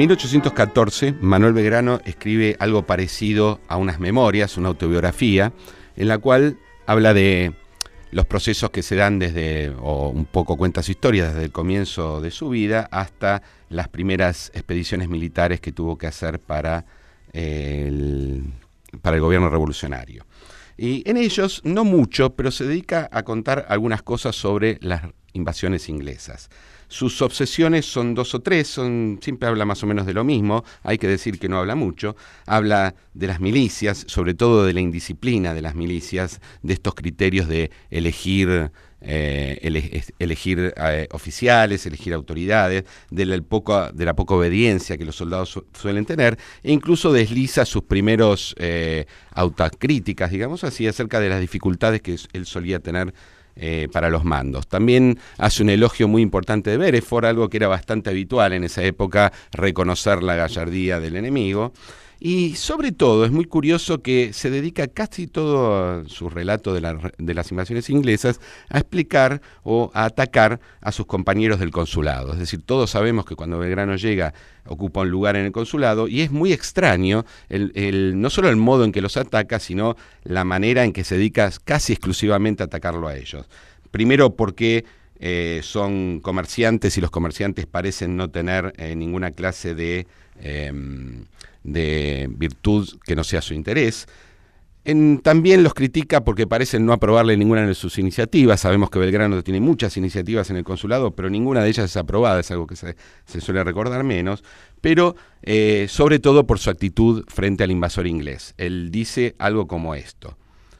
1814, Manuel Belgrano escribe algo parecido a unas memorias, una autobiografía, en la cual habla de los procesos que se dan desde, o un poco cuenta su historia, desde el comienzo de su vida hasta las primeras expediciones militares que tuvo que hacer para el, para el gobierno revolucionario. Y en ellos, no mucho, pero se dedica a contar algunas cosas sobre las invasiones inglesas. Sus obsesiones son dos o tres, son, siempre habla más o menos de lo mismo, hay que decir que no habla mucho, habla de las milicias, sobre todo de la indisciplina de las milicias, de estos criterios de elegir eh, elegir eh, oficiales, elegir autoridades, de la, poco, de la poca obediencia que los soldados suelen tener, e incluso desliza sus primeros eh, autocríticas, digamos así, acerca de las dificultades que él solía tener eh, para los mandos. También hace un elogio muy importante de Bereford, algo que era bastante habitual en esa época, reconocer la gallardía del enemigo. Y sobre todo es muy curioso que se dedica casi todo su relato de, las invasiones inglesas a explicar o a atacar a sus compañeros del consulado. Es decir, todos sabemos que cuando Belgrano llega ocupa un lugar en el consulado y es muy extraño el, no solo el modo en que los ataca, sino la manera en que se dedica casi exclusivamente a atacarlo a ellos. Primero porque eh, son comerciantes y los comerciantes parecen no tener eh, ninguna clase de... Em, de virtud que no sea su interés. también los critica porque parecen no aprobarle ninguna de sus iniciativas. Sabemos que Belgrano tiene muchas iniciativas en el consulado, pero ninguna de ellas es aprobada, es algo que se, suele recordar menos. Pero eh, sobre todo por su actitud frente al invasor inglés. Él dice algo como esto,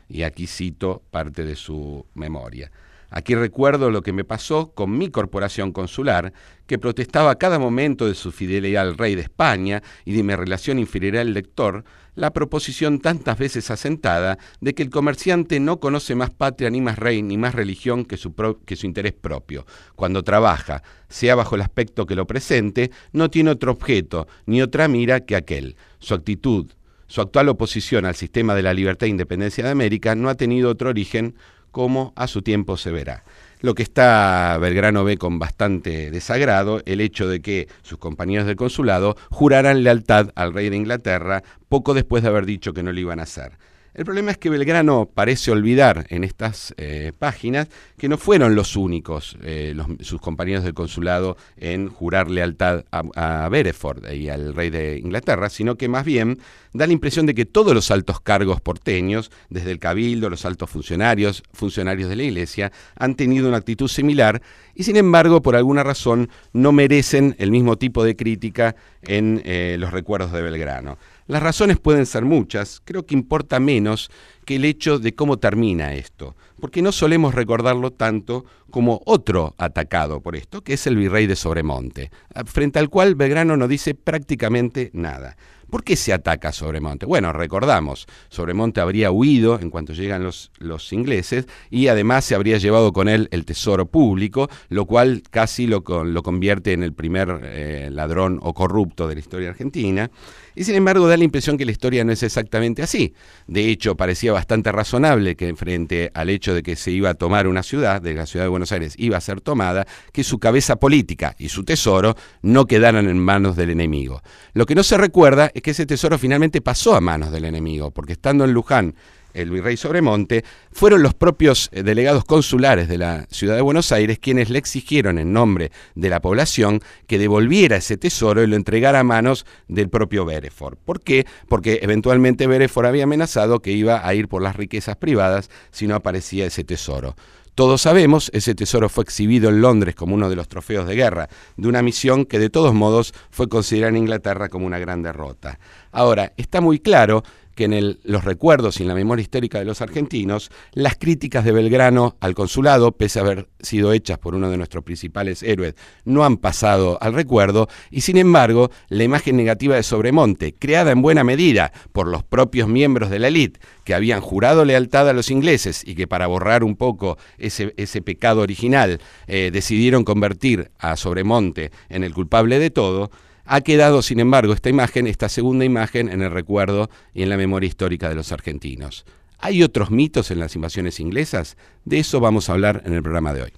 y aquí cito parte de su memoria. Aquí recuerdo lo que me pasó con mi corporación consular, que protestaba a cada momento de su fidelidad al rey de España y de mi relación inferior al lector, la proposición tantas veces asentada de que el comerciante no conoce más patria ni más rey ni más religión que su, que su interés propio. Cuando trabaja, sea bajo el aspecto que lo presente, no tiene otro objeto ni otra mira que aquel. Su actitud, su actual oposición al sistema de la libertad e independencia de América no ha tenido otro origen como a su tiempo se verá. Lo que está Belgrano ve con bastante desagrado el hecho de que sus compañeros del consulado juraran lealtad al rey de Inglaterra poco después de haber dicho que no lo iban a hacer. El problema es que Belgrano parece olvidar en estas eh, páginas que no fueron los únicos, eh, sus compañeros del consulado, en jurar lealtad a, a Bereford y al rey de Inglaterra, sino que más bien da la impresión de que todos los altos cargos porteños, desde el cabildo, los altos funcionarios, funcionarios de la iglesia, han tenido una actitud similar y sin embargo, por alguna razón, no merecen el mismo tipo de crítica en eh, los recuerdos de Belgrano. Las razones pueden ser muchas, creo que importa menos que el hecho de cómo termina esto, porque no solemos recordarlo tanto como otro atacado por esto, que es el virrey de Sobremonte, frente al cual Belgrano no dice prácticamente nada. ¿Por qué se ataca Sobremonte? Bueno, recordamos, Sobremonte habría huido en cuanto llegan los, ingleses y además se habría llevado con él el tesoro público, lo cual casi lo, lo convierte en el primer eh, ladrón o corrupto de la historia argentina. Y sin embargo da la impresión que la historia no es exactamente así. De hecho, parecía bastante razonable que frente al hecho de que se iba a tomar una ciudad, de la ciudad de Buenos Aires iba a ser tomada, que su cabeza política y su tesoro no quedaran en manos del enemigo. Lo que no se recuerda es que ese tesoro finalmente pasó a manos del enemigo, porque estando en Luján el virrey Sobremonte, fueron los propios eh, delegados consulares de la ciudad de Buenos Aires quienes le exigieron en nombre de la población que devolviera ese tesoro y lo entregara a manos del propio Bereford. ¿Por qué? Porque eventualmente Bereford había amenazado que iba a ir por las riquezas privadas si no aparecía ese tesoro. Todos sabemos, ese tesoro fue exhibido en Londres como uno de los trofeos de guerra, de una misión que de todos modos fue considerada en Inglaterra como una gran derrota. Ahora, está muy claro que en los recuerdos y en la memoria histórica de los argentinos, las críticas de Belgrano al consulado, pese a haber sido hechas por uno de nuestros principales héroes, no han pasado al recuerdo, y sin embargo, la imagen negativa de Sobremonte, creada en buena medida por los propios miembros de la élite, que habían jurado lealtad a los ingleses y que para borrar un poco ese, ese pecado original eh, decidieron convertir a Sobremonte en el culpable de todo, ha quedado, sin embargo, esta imagen, esta segunda imagen, en el recuerdo y en la memoria histórica de los argentinos. ¿Hay otros mitos en las invasiones inglesas? De eso vamos a hablar en el programa de hoy.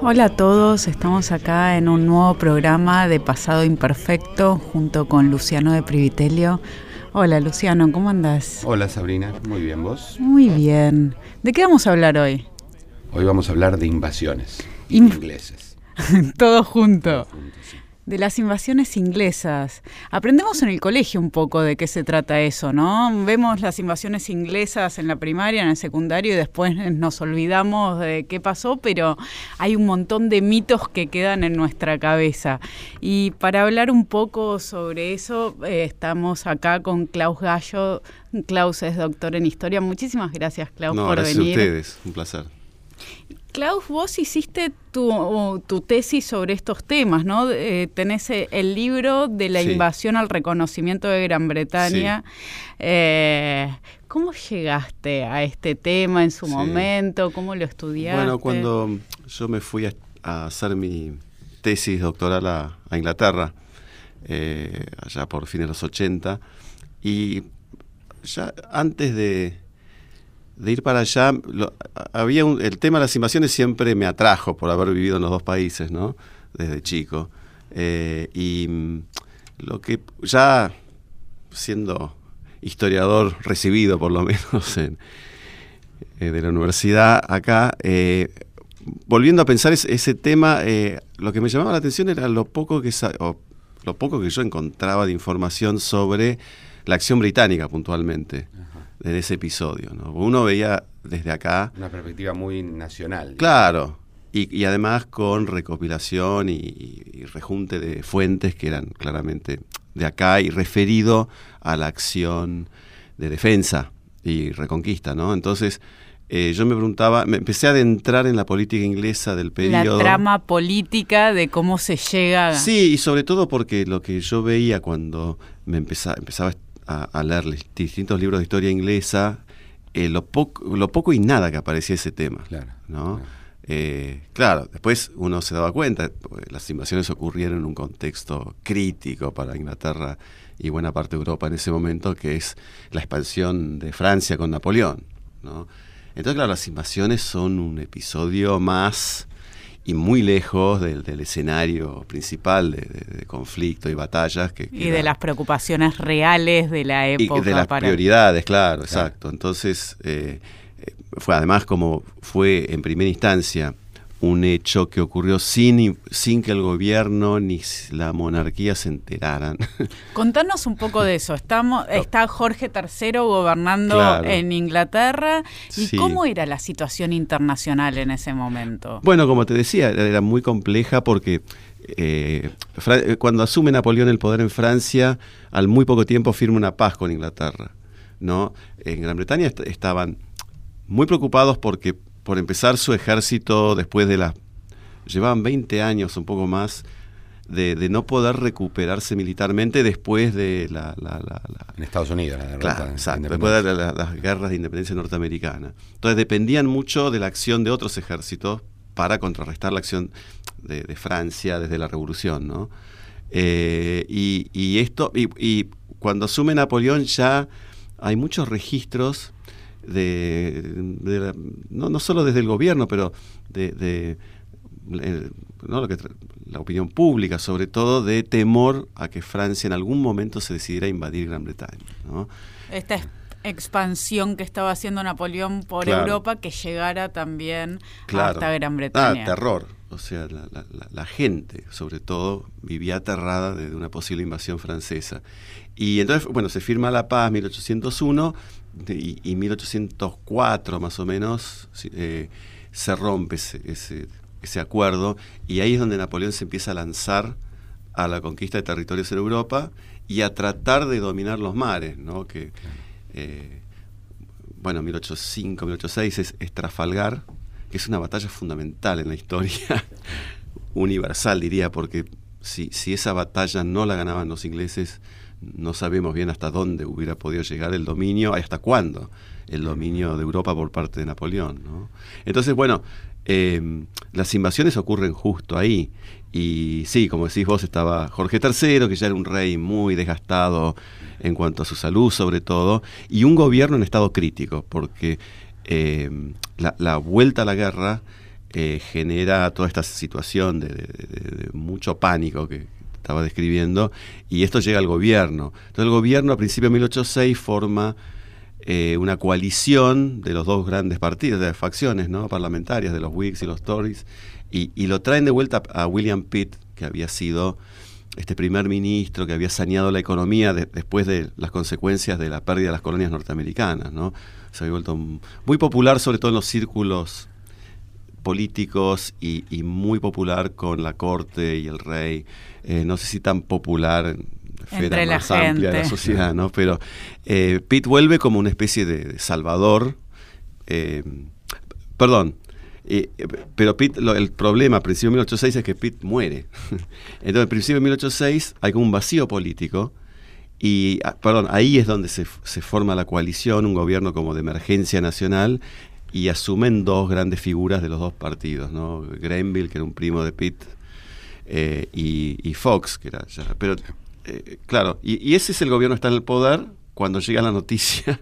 Hola a todos, estamos acá en un nuevo programa de Pasado Imperfecto junto con Luciano de Privitelio Hola Luciano, ¿cómo andás? Hola Sabrina, muy bien, ¿vos? Muy bien. ¿De qué vamos a hablar hoy? Hoy vamos a hablar de invasiones ingleses. Todo junto de las invasiones inglesas. Aprendemos en el colegio un poco de qué se trata eso, ¿no? Vemos las invasiones inglesas en la primaria, en el secundario y después nos olvidamos de qué pasó, pero hay un montón de mitos que quedan en nuestra cabeza. Y para hablar un poco sobre eso, eh, estamos acá con Klaus Gallo. Klaus es doctor en historia. Muchísimas gracias, Klaus, por gracias venir. a ustedes, un placer. Klaus, vos hiciste tu, tesis sobre estos temas, ¿no? Eh, tenés eh, el libro de la invasión al reconocimiento de Gran Bretaña. Eh, ¿Cómo llegaste a este tema en su momento? ¿Cómo lo estudiaste? Bueno, cuando yo me fui a, hacer mi tesis doctoral a, a Inglaterra, allá por fines de los 80, y ya antes de, de ir para allá, había el tema de las invasiones siempre me atrajo por haber vivido en los dos países, ¿no? Desde chico. Eh, y mm, lo que ya siendo historiador recibido por lo menos en, eh, de la universidad acá, eh, volviendo a pensar ese, tema, lo que me llamaba la atención era lo poco que lo poco que yo encontraba de información sobre la acción británica puntualmente en ese episodio. ¿no? Uno veía desde acá... Una perspectiva muy nacional. Claro, y, además con recopilación y, rejunte de fuentes que eran claramente de acá y referido a la acción de defensa y reconquista, ¿no? Entonces, eh, yo me preguntaba, me empecé a adentrar en la política inglesa del periodo. La trama política de cómo se llega. Sí, y sobre todo porque lo que yo veía cuando me empezaba, empezaba a a, leer distintos libros de historia inglesa, eh, lo, poco, lo poco y nada que aparecía ese tema. Claro. ¿no? Eh, claro. después uno se daba cuenta, pues, las invasiones ocurrieron en un contexto crítico para Inglaterra y buena parte de Europa en ese momento, que es la expansión de Francia con Napoleón. ¿no? Entonces, claro, las invasiones son un episodio más y muy lejos del, escenario principal de, conflicto y batallas. Que, y de las preocupaciones reales de la época. Y de las prioridades, claro, exacto. Entonces, eh, eh, fue además como fue en primera instancia un hecho que ocurrió sin, sin que el gobierno ni la monarquía se enteraran. Contanos un poco de eso. Estamos, está Jorge III gobernando en Inglaterra. ¿Y cómo era la situación internacional en ese momento? Bueno, como te decía, era muy compleja porque eh, cuando asume Napoleón el poder en Francia, al muy poco tiempo firma una paz con Inglaterra. ¿no? En Gran Bretaña estaban muy preocupados porque por empezar su ejército después de la... Llevaban 20 años, un poco más, de, no poder recuperarse militarmente después de la... en Estados Unidos, la claro, exacto, después de las guerras de independencia norteamericana. Entonces dependían mucho de la acción de otros ejércitos para contrarrestar la acción de, Francia desde la Revolución, ¿no? Eh, y, esto, y, y cuando asume Napoleón ya hay muchos registros de, no, no, solo desde el gobierno, pero de, ¿no? Lo que la opinión pública, sobre todo de temor a que Francia en algún momento se decidiera invadir Gran Bretaña. Esta expansión que estaba haciendo Napoleón por Europa que llegara también hasta Gran Bretaña. Ah, terror. O sea, la, gente, sobre todo, vivía aterrada de, una posible invasión francesa. Y entonces, bueno, se firma la paz 1801 y, 1804 más o menos eh, se rompe ese, ese, acuerdo y ahí es donde Napoleón se empieza a lanzar a la conquista de territorios en Europa y a tratar de dominar los mares, ¿no? Que, eh, bueno, 1805, 1806 es, es Trafalgar, que es una batalla fundamental en la historia universal, diría, porque si, si esa batalla no la ganaban los ingleses, no sabemos bien hasta dónde hubiera podido llegar el dominio, hasta cuándo el dominio de Europa por parte de Napoleón. Entonces, bueno, em, las invasiones ocurren justo ahí. Y sí, como decís vos, estaba Jorge III, que ya era un rey muy desgastado en cuanto a su salud sobre todo, y un gobierno en estado crítico, porque eh, la, vuelta a la guerra eh, genera toda esta situación de, mucho pánico que estaba describiendo, y esto llega al gobierno. Entonces el gobierno a principios de 1806 forma eh, una coalición de los dos grandes partidos, de facciones ¿no? parlamentarias, de los Whigs y los Tories, y, y lo traen de vuelta a William Pitt, que había sido este primer ministro que había saneado la economía después de las consecuencias de la pérdida de las colonias norteamericanas, ¿no? Se había vuelto muy popular, sobre todo en los círculos políticos y, muy popular con la corte y el rey. Eh, no sé si tan popular en esfera más amplia de la sociedad, ¿no? Pero eh, Pitt vuelve como una especie de, salvador. Eh, perdón, pero Pitt, el problema a principios de 1806 es que Pitt muere. Entonces, a principios de 1806 hay como un vacío político y, ah, perdón, ahí es donde se, forma la coalición, un gobierno como de emergencia nacional y asumen dos grandes figuras de los dos partidos, ¿no? Grenville, que era un primo de Pitt, eh, y, Fox, que era ya... Pero, eh, claro, y, y ese es el gobierno que está en el poder cuando llega la noticia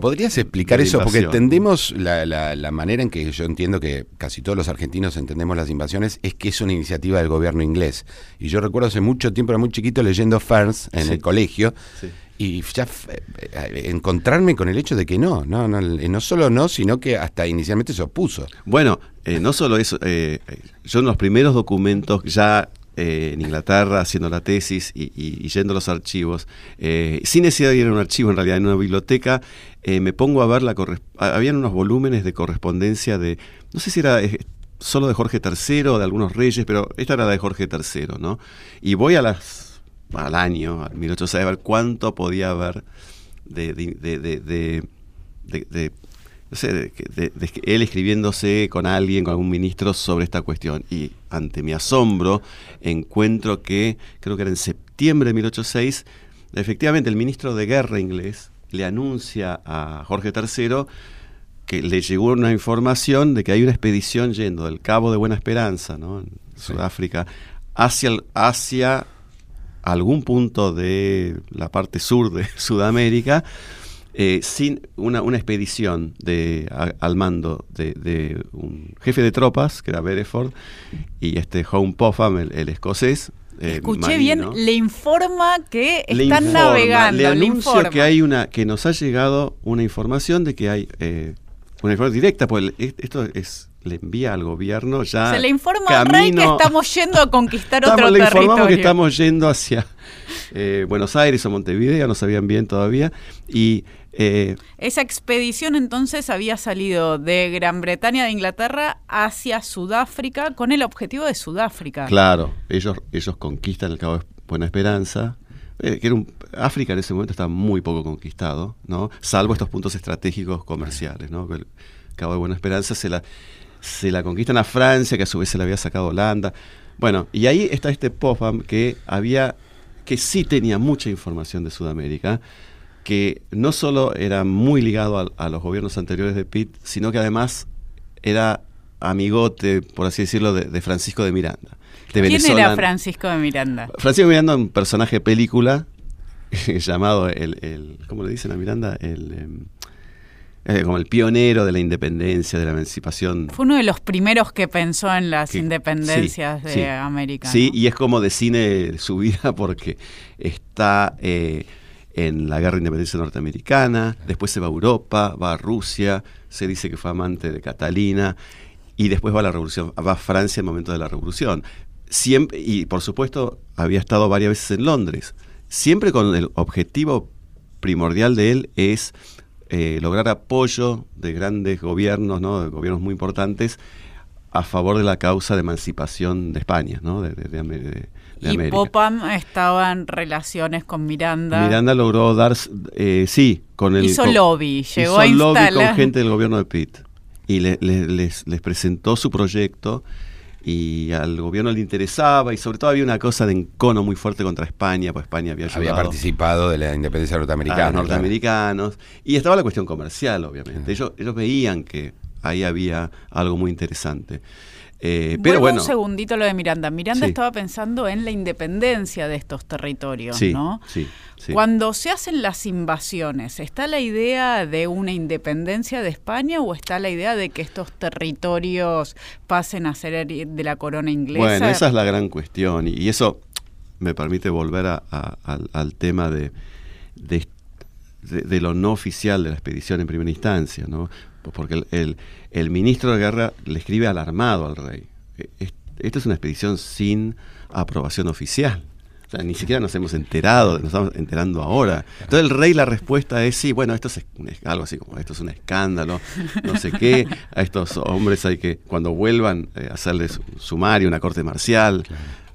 ¿podrías explicar eso? Porque entendemos la, la, manera en que yo entiendo que casi todos los argentinos entendemos las invasiones, es que es una iniciativa del gobierno inglés. Y yo recuerdo hace mucho tiempo, era muy chiquito, leyendo Ferns en el colegio. Y ya eh, encontrarme con el hecho de que no, no, no, no solo no, sino que hasta inicialmente se opuso. Bueno, eh, no solo eso, eh, yo en los primeros documentos ya eh, en Inglaterra haciendo la tesis y, yendo a los archivos, eh, sin necesidad de ir a un archivo, en realidad en una biblioteca, eh, me pongo a ver la habían unos volúmenes de correspondencia de, no sé si era solo de Jorge III o de algunos reyes, pero esta era la de Jorge III, ¿no? Y voy a las, al año, al 1800, a ver cuánto podía haber de, de de, él escribiéndose con alguien, con algún ministro sobre esta cuestión. Y ante mi asombro encuentro que, creo que era en septiembre de 1806, efectivamente el ministro de guerra inglés le anuncia a Jorge III que le llegó una información de que hay una expedición yendo del Cabo de Buena Esperanza, ¿no? en Sudáfrica, hacia, hacia algún punto de la parte sur de Sudamérica, eh, sin una, expedición de, al mando de, un jefe de tropas, que era Bereford, y este Home Popham, el, escocés. Eh, Escuché bien, le informa que están navegando. Le anuncia que hay una, que nos ha llegado una información de que hay eh, una información directa, pues esto es le envía al gobierno ya. Se le informa al rey que estamos yendo a conquistar otro le territorio. Le informamos que estamos yendo hacia Buenos Aires o Montevideo, no sabían bien todavía, y eh, Esa expedición entonces había salido de Gran Bretaña, de Inglaterra, hacia Sudáfrica con el objetivo de Sudáfrica. Claro, ellos, ellos conquistan el Cabo de Buena Esperanza. Eh, que era un, África en ese momento estaba muy poco conquistado, ¿no? salvo estos puntos estratégicos comerciales. ¿no? El Cabo de Buena Esperanza se la, se la conquistan a Francia, que a su vez se la había sacado Holanda. Bueno, y ahí está este Popham que había que sí tenía mucha información de Sudamérica, que no solo era muy ligado a, los gobiernos anteriores de Pitt, sino que además era amigote, por así decirlo, de, Francisco de Miranda. ¿Quién era Francisco de Miranda? Francisco de Miranda, un personaje de película llamado el, ¿cómo le dicen a Miranda? El em, eh, como el pionero de la independencia, de la emancipación. Fue uno de los primeros que pensó en las independencias de América. Sí, y es como de cine su vida porque está eh, en la guerra de independencia norteamericana, después se va a Europa, va a Rusia, se dice que fue amante de Catalina, y después va a la revolución, va a Francia en el momento de la revolución. Siempre, y por supuesto había estado varias veces en Londres, siempre con el objetivo primordial de él es eh, lograr apoyo de grandes gobiernos, ¿no? de gobiernos muy importantes, a favor de la causa de emancipación de España, ¿no? de, y Popham estaba en relaciones con Miranda. Miranda logró dar, eh, sí, con el... Hizo lobby, llegó a instalar... lobby con gente del gobierno de Pitt. Y les, les, presentó su proyecto y al gobierno le interesaba y sobre todo había una cosa de encono muy fuerte contra España, pues España había Había participado de la independencia norteamericana. los norteamericanos. Y estaba la cuestión comercial, obviamente. Ellos, ellos veían que ahí había algo muy interesante. Eh, pero bueno. Un segundito lo de Miranda. Miranda estaba pensando en la independencia de estos territorios, ¿no? Sí, Cuando se hacen las invasiones, ¿está la idea de una independencia de España o está la idea de que estos territorios pasen a ser de la corona inglesa? Bueno, esa es la gran cuestión y eso me permite volver al, tema de, de, lo no oficial de la expedición en primera instancia, ¿no? Porque el, ministro de guerra le escribe alarmado al rey. E, esta es una expedición sin aprobación oficial. O sea, ni siquiera nos hemos enterado, nos estamos enterando ahora. Entonces el rey la respuesta es sí, bueno, esto es algo así como esto es un escándalo, no sé qué, a estos hombres hay que, cuando vuelvan, eh, hacerles un sumario, una corte marcial,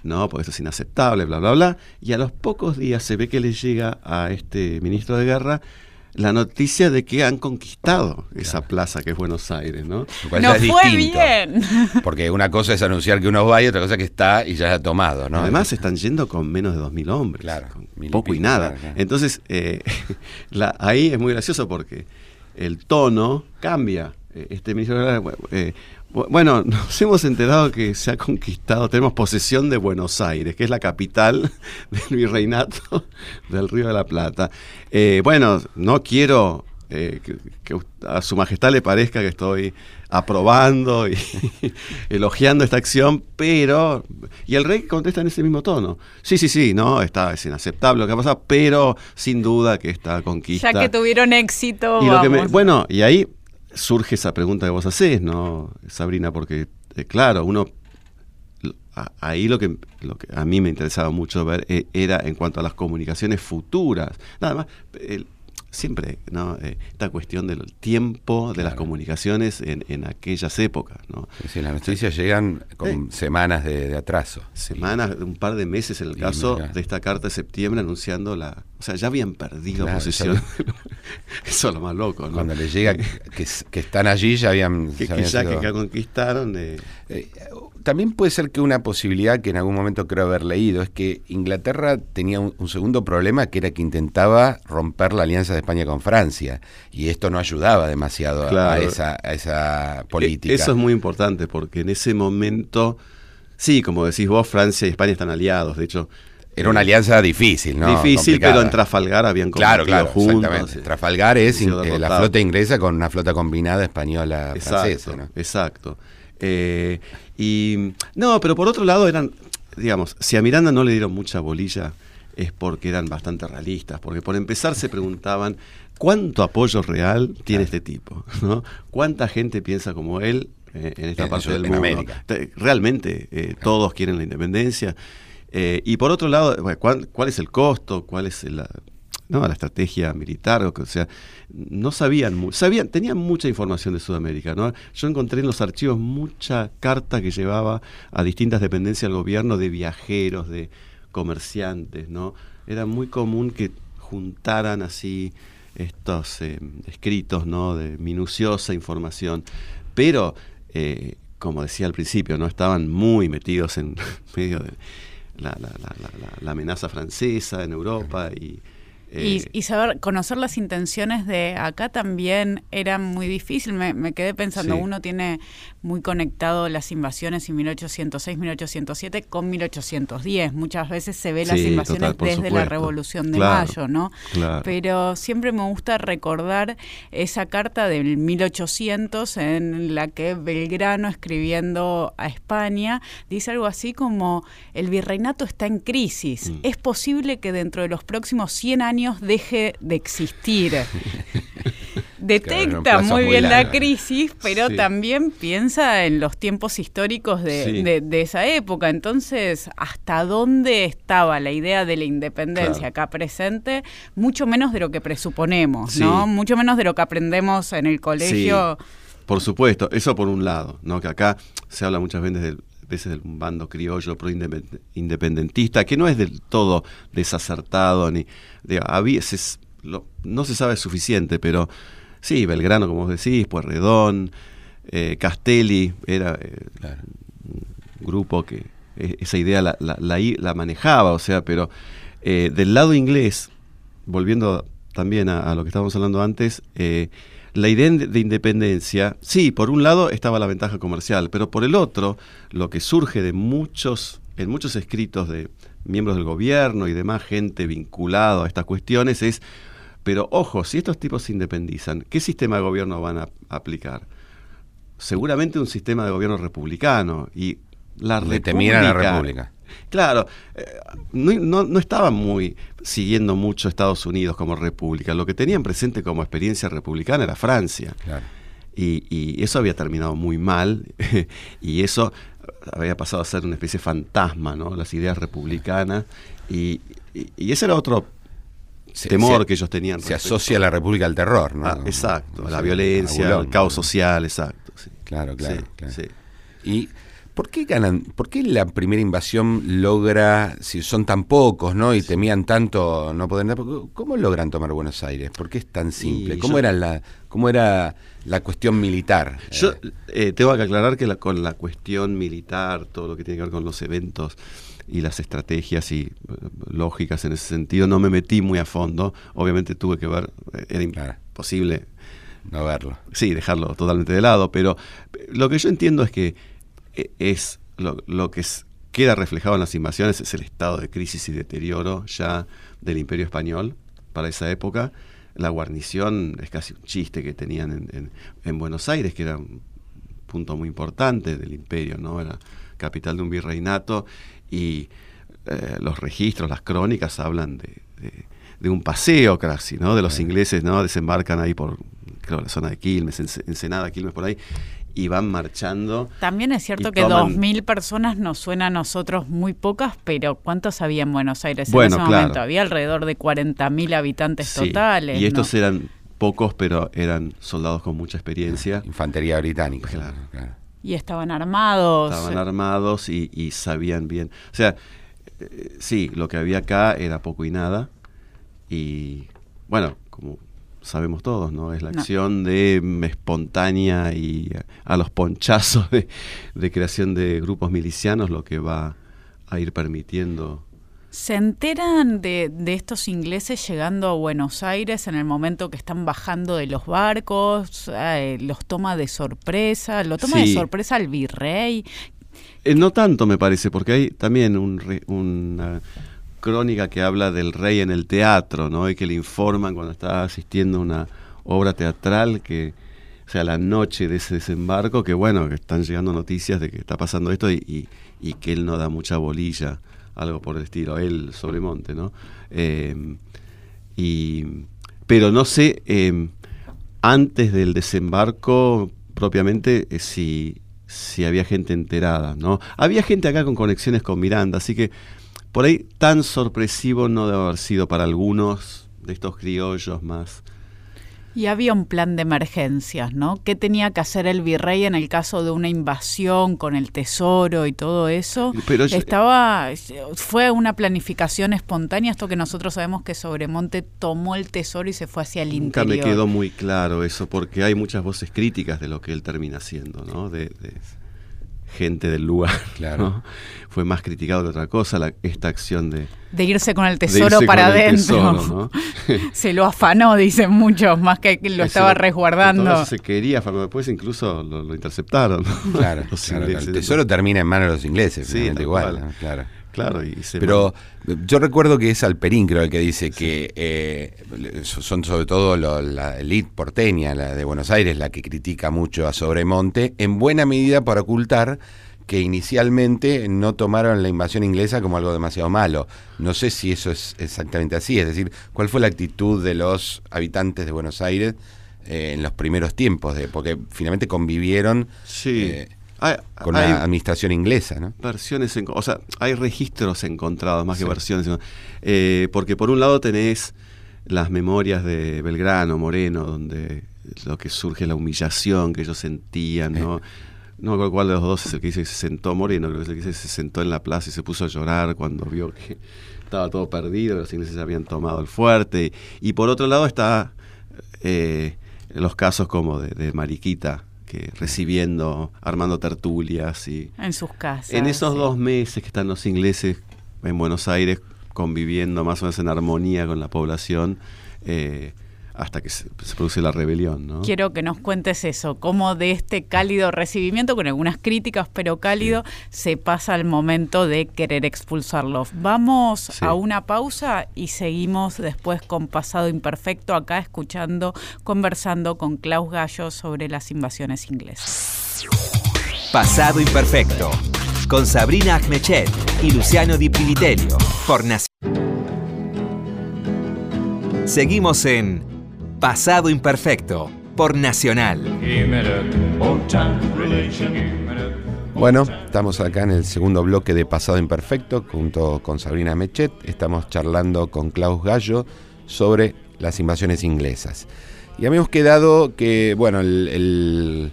¿no? Porque esto es inaceptable, bla, bla, bla. Y a los pocos días se ve que le llega a este ministro de guerra la noticia de que han conquistado esa plaza que es Buenos Aires, ¿no? No fue bien. Porque una cosa es anunciar que uno va y otra cosa que está y ya ha tomado, ¿no? Además están yendo con menos de 2.000 hombres. Claro. poco y nada. Entonces, eh, ahí es muy gracioso porque el tono cambia. Eh, este ministro eh, bueno, nos hemos enterado que se ha conquistado, tenemos posesión de Buenos Aires, que es la capital del virreinato del Río de la Plata. Eh, bueno, no quiero eh, que, a Su Majestad le parezca que estoy aprobando y elogiando esta acción, pero... Y el rey contesta en ese mismo tono. Sí, sí, sí, no, está, es inaceptable lo que ha pasado, pero sin duda que esta conquista... Ya que tuvieron éxito... bueno, y ahí surge esa pregunta que vos hacés, ¿no, Sabrina? Porque, eh, claro, uno ahí lo que, lo que a mí me interesaba mucho ver eh, era en cuanto a las comunicaciones futuras. Nada más, siempre ¿no? Eh, esta cuestión del tiempo de las comunicaciones en, en, aquellas épocas. ¿no? las noticias llegan con semanas de, atraso. Semanas, un par de meses en el caso de esta carta de septiembre anunciando la... O sea, ya habían perdido posesión. Eso es lo más loco. ¿no? Cuando les llega que, que, están allí ya habían... Que, ya, que conquistaron... Eh, eh, también puede ser que una posibilidad que en algún momento creo haber leído es que Inglaterra tenía un, segundo problema que era que intentaba romper la alianza de España con Francia y esto no ayudaba demasiado a, esa, esa política. Eso es muy importante porque en ese momento, sí, como decís vos, Francia y España están aliados, de hecho... Era una alianza difícil, ¿no? Difícil, pero en Trafalgar habían claro, claro, juntos. Trafalgar es eh, la flota inglesa con una flota combinada española-francesa. ¿no? Exacto. Eh, y no, pero por otro lado eran, digamos, si a Miranda no le dieron mucha bolilla es porque eran bastante realistas, porque por empezar se preguntaban cuánto apoyo real tiene este tipo, ¿no? ¿Cuánta gente piensa como él eh, en esta parte del mundo? Realmente eh, todos quieren la independencia. y por otro lado, ¿cuál, ¿cuál, es el costo? ¿Cuál es la, ¿no? a la estrategia militar, o sea, no sabían, sabían, tenían mucha información de Sudamérica, ¿no? Yo encontré en los archivos mucha carta que llevaba a distintas dependencias del gobierno de viajeros, de comerciantes, ¿no? Era muy común que juntaran así estos eh, escritos, ¿no? De minuciosa información, pero eh, como decía al principio, no estaban muy metidos en medio de la, la amenaza francesa en Europa y y, eh, saber, conocer las intenciones de acá también era muy difícil. Me, quedé pensando, uno tiene muy conectado las invasiones en 1806, 1807 con 1810. Muchas veces se ve las invasiones desde la Revolución de Mayo, ¿no? Pero siempre me gusta recordar esa carta del 1800 en la que Belgrano escribiendo a España dice algo así como el virreinato está en crisis. Mm. Es posible que dentro de los próximos 100 años deje de existir. Detecta muy bien la crisis, pero también piensa en los tiempos históricos de, esa época. Entonces, ¿hasta dónde estaba la idea de la independencia acá presente? Mucho menos de lo que presuponemos, ¿no? Mucho menos de lo que aprendemos en el colegio. Por supuesto, eso por un lado, ¿no? Que acá se habla muchas veces del, veces del bando criollo pro independentista, que no es del todo desacertado, ni de, no se sabe suficiente, pero sí, Belgrano, como vos decís, Puerredón, eh, Castelli, era eh, un grupo que e, esa idea la, la, manejaba, o sea, pero eh, del lado inglés, volviendo también a, lo que estábamos hablando antes, la idea de independencia, sí, por un lado estaba la ventaja comercial, pero por el otro, lo que surge de muchos, en muchos escritos de miembros del gobierno y demás gente vinculado a estas cuestiones es, pero ojo, si estos tipos se independizan, ¿qué sistema de gobierno van a aplicar? Seguramente un sistema de gobierno republicano y la república, la república. Claro, eh, no, no, estaban muy siguiendo mucho Estados Unidos como república. Lo que tenían presente como experiencia republicana era Francia. Y, eso había terminado muy mal. y eso había pasado a ser una especie de fantasma, ¿no? Las ideas republicanas. Y, ese era otro temor que ellos tenían. Se asocia a la república al terror, ¿no? Ah, exacto, a la violencia, al caos social, exacto. Claro, claro. Y ¿Por qué ganan? ¿Por qué la primera invasión logra, si son tan pocos, ¿no? Y temían tanto no poder ¿cómo logran tomar Buenos Aires? ¿Por qué es tan simple? ¿Cómo era la, cómo era la cuestión militar? Yo eh, tengo que aclarar que con la cuestión militar, todo lo que tiene que ver con los eventos y las estrategias y eh, lógicas en ese sentido, no me metí muy a fondo. Obviamente tuve que ver, eh, era imposible no verlo. Sí, dejarlo totalmente de lado, pero lo que yo entiendo es que es lo, que queda reflejado en las invasiones es el estado de crisis y deterioro ya del imperio español para esa época. La guarnición es casi un chiste que tenían en, Buenos Aires, que era un punto muy importante del imperio, ¿no? Era capital de un virreinato y eh, los registros, las crónicas hablan de, un paseo casi, ¿no? De los ingleses, ¿no? Desembarcan ahí por, creo, la zona de Quilmes, Ensenada, Quilmes por ahí, y van marchando. También es cierto que 2.000 personas nos suena a nosotros muy pocas, pero ¿cuántos había en Buenos Aires en ese momento? Había alrededor de 40.000 habitantes totales. Y estos eran pocos, pero eran soldados con mucha experiencia. Infantería británica. Claro. Y estaban armados. Estaban armados y, sabían bien. O sea, eh, sí, lo que había acá era poco y nada. Y bueno, como sabemos todos, ¿no? Es la acción de mm, espontánea y a los ponchazos de, creación de grupos milicianos lo que va a ir permitiendo. ¿Se enteran de, estos ingleses llegando a Buenos Aires en el momento que están bajando de los barcos? Eh, ¿Los toma de sorpresa? ¿Lo toma de sorpresa el virrey? Eh, no tanto, me parece, porque hay también un, una, crónica que habla del rey en el teatro, ¿no? Y que le informan cuando está asistiendo a una obra teatral que, o sea, la noche de ese desembarco, que bueno, que están llegando noticias de que está pasando esto y, y, que él no da mucha bolilla, algo por el estilo, él Sobremonte, ¿no? Eh, y, pero no sé, eh, antes del desembarco propiamente, eh, si, si había gente enterada, ¿no? Había gente acá con conexiones con Miranda, así que por ahí tan sorpresivo no debe haber sido para algunos de estos criollos más. Y había un plan de emergencias, ¿no? ¿Qué tenía que hacer el virrey en el caso de una invasión con el tesoro y todo eso? Pero Estaba, fue una planificación espontánea, esto que nosotros sabemos que Sobremonte tomó el tesoro y se fue hacia el Nunca interior. me quedó muy claro eso, porque hay muchas voces críticas de lo que él termina haciendo, ¿no? de gente del lugar. Claro. Fue más criticado que otra cosa esta acción de... De irse con el tesoro para adentro. se lo afanó, dicen muchos, más que lo estaba resguardando. se quería, después incluso lo, interceptaron. Claro, el tesoro termina en manos de los ingleses, sí, igual. Claro. Claro, y Pero yo recuerdo que es Alperín, creo, el que dice que eh, son sobre todo la elite porteña la de Buenos Aires la que critica mucho a Sobremonte, en buena medida para ocultar que inicialmente no tomaron la invasión inglesa como algo demasiado malo. No sé si eso es exactamente así, es decir, ¿cuál fue la actitud de los habitantes de Buenos Aires eh, en los primeros tiempos? De, porque finalmente convivieron. Sí. Eh, con la administración inglesa, ¿no? Versiones, o sea, hay registros encontrados más que versiones. Eh, porque por un lado tenés las memorias de Belgrano, Moreno, donde lo que surge es la humillación que ellos sentían, ¿no? Eh. No me acuerdo cuál de los dos es el que dice que se sentó Moreno, creo que es el que dice que se sentó en la plaza y se puso a llorar cuando vio que estaba todo perdido, los ingleses habían tomado el fuerte. Y, por otro lado está eh, los casos como de, de Mariquita, que recibiendo, armando tertulias y... En sus casas. En esos dos meses que están los ingleses en Buenos Aires conviviendo más o menos en armonía con la población, eh, hasta que se, produce la rebelión. ¿no? Quiero que nos cuentes eso, cómo de este cálido recibimiento, con algunas críticas, pero cálido, se pasa al momento de querer expulsarlos. Vamos a una pausa y seguimos después con Pasado Imperfecto, acá escuchando, conversando con Klaus Gallo sobre las invasiones inglesas. Pasado Imperfecto, con Sabrina Agmechet y Luciano Di Pilitelio, por Seguimos en Pasado Imperfecto por Nacional. Bueno, estamos acá en el segundo bloque de Pasado Imperfecto junto con Sabrina Mechet. Estamos charlando con Klaus Gallo sobre las invasiones inglesas. Y habíamos quedado que, bueno, el, el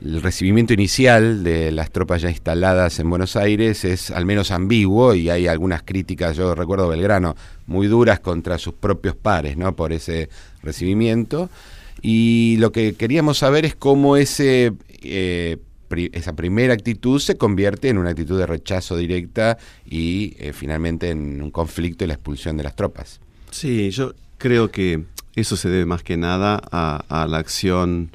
recibimiento inicial de las tropas ya instaladas en Buenos Aires es al menos ambiguo y hay algunas críticas, yo recuerdo Belgrano, muy duras contra sus propios pares, ¿no? Por ese recibimiento. Y lo que queríamos saber es cómo ese, eh, esa primera actitud se convierte en una actitud de rechazo directa y eh, finalmente en un conflicto y la expulsión de las tropas. Sí, yo creo que eso se debe más que nada a, la acción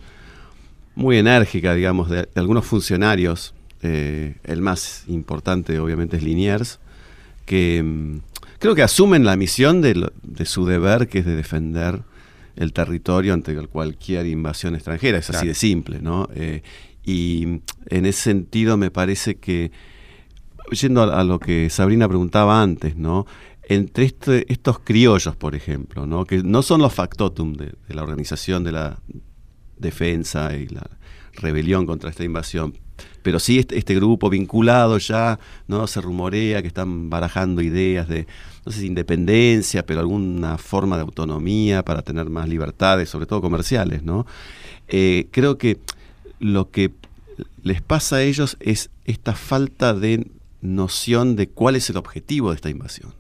muy enérgica, digamos, de, algunos funcionarios. Eh, el más importante, obviamente, es Liniers, que mm, creo que asumen la misión de, de su deber, que es de defender el territorio ante cualquier invasión extranjera, es así de simple, ¿no? Eh, y en ese sentido me parece que, yendo a, lo que Sabrina preguntaba antes, ¿no? Entre este, estos criollos, por ejemplo, ¿no? que no son los factotum de, la organización de la defensa y la rebelión contra esta invasión, pero sí este, este, grupo vinculado ya, ¿no? Se rumorea que están barajando ideas de, no sé independencia, pero alguna forma de autonomía para tener más libertades, sobre todo comerciales, ¿no? Eh, creo que lo que les pasa a ellos es esta falta de noción de cuál es el objetivo de esta invasión.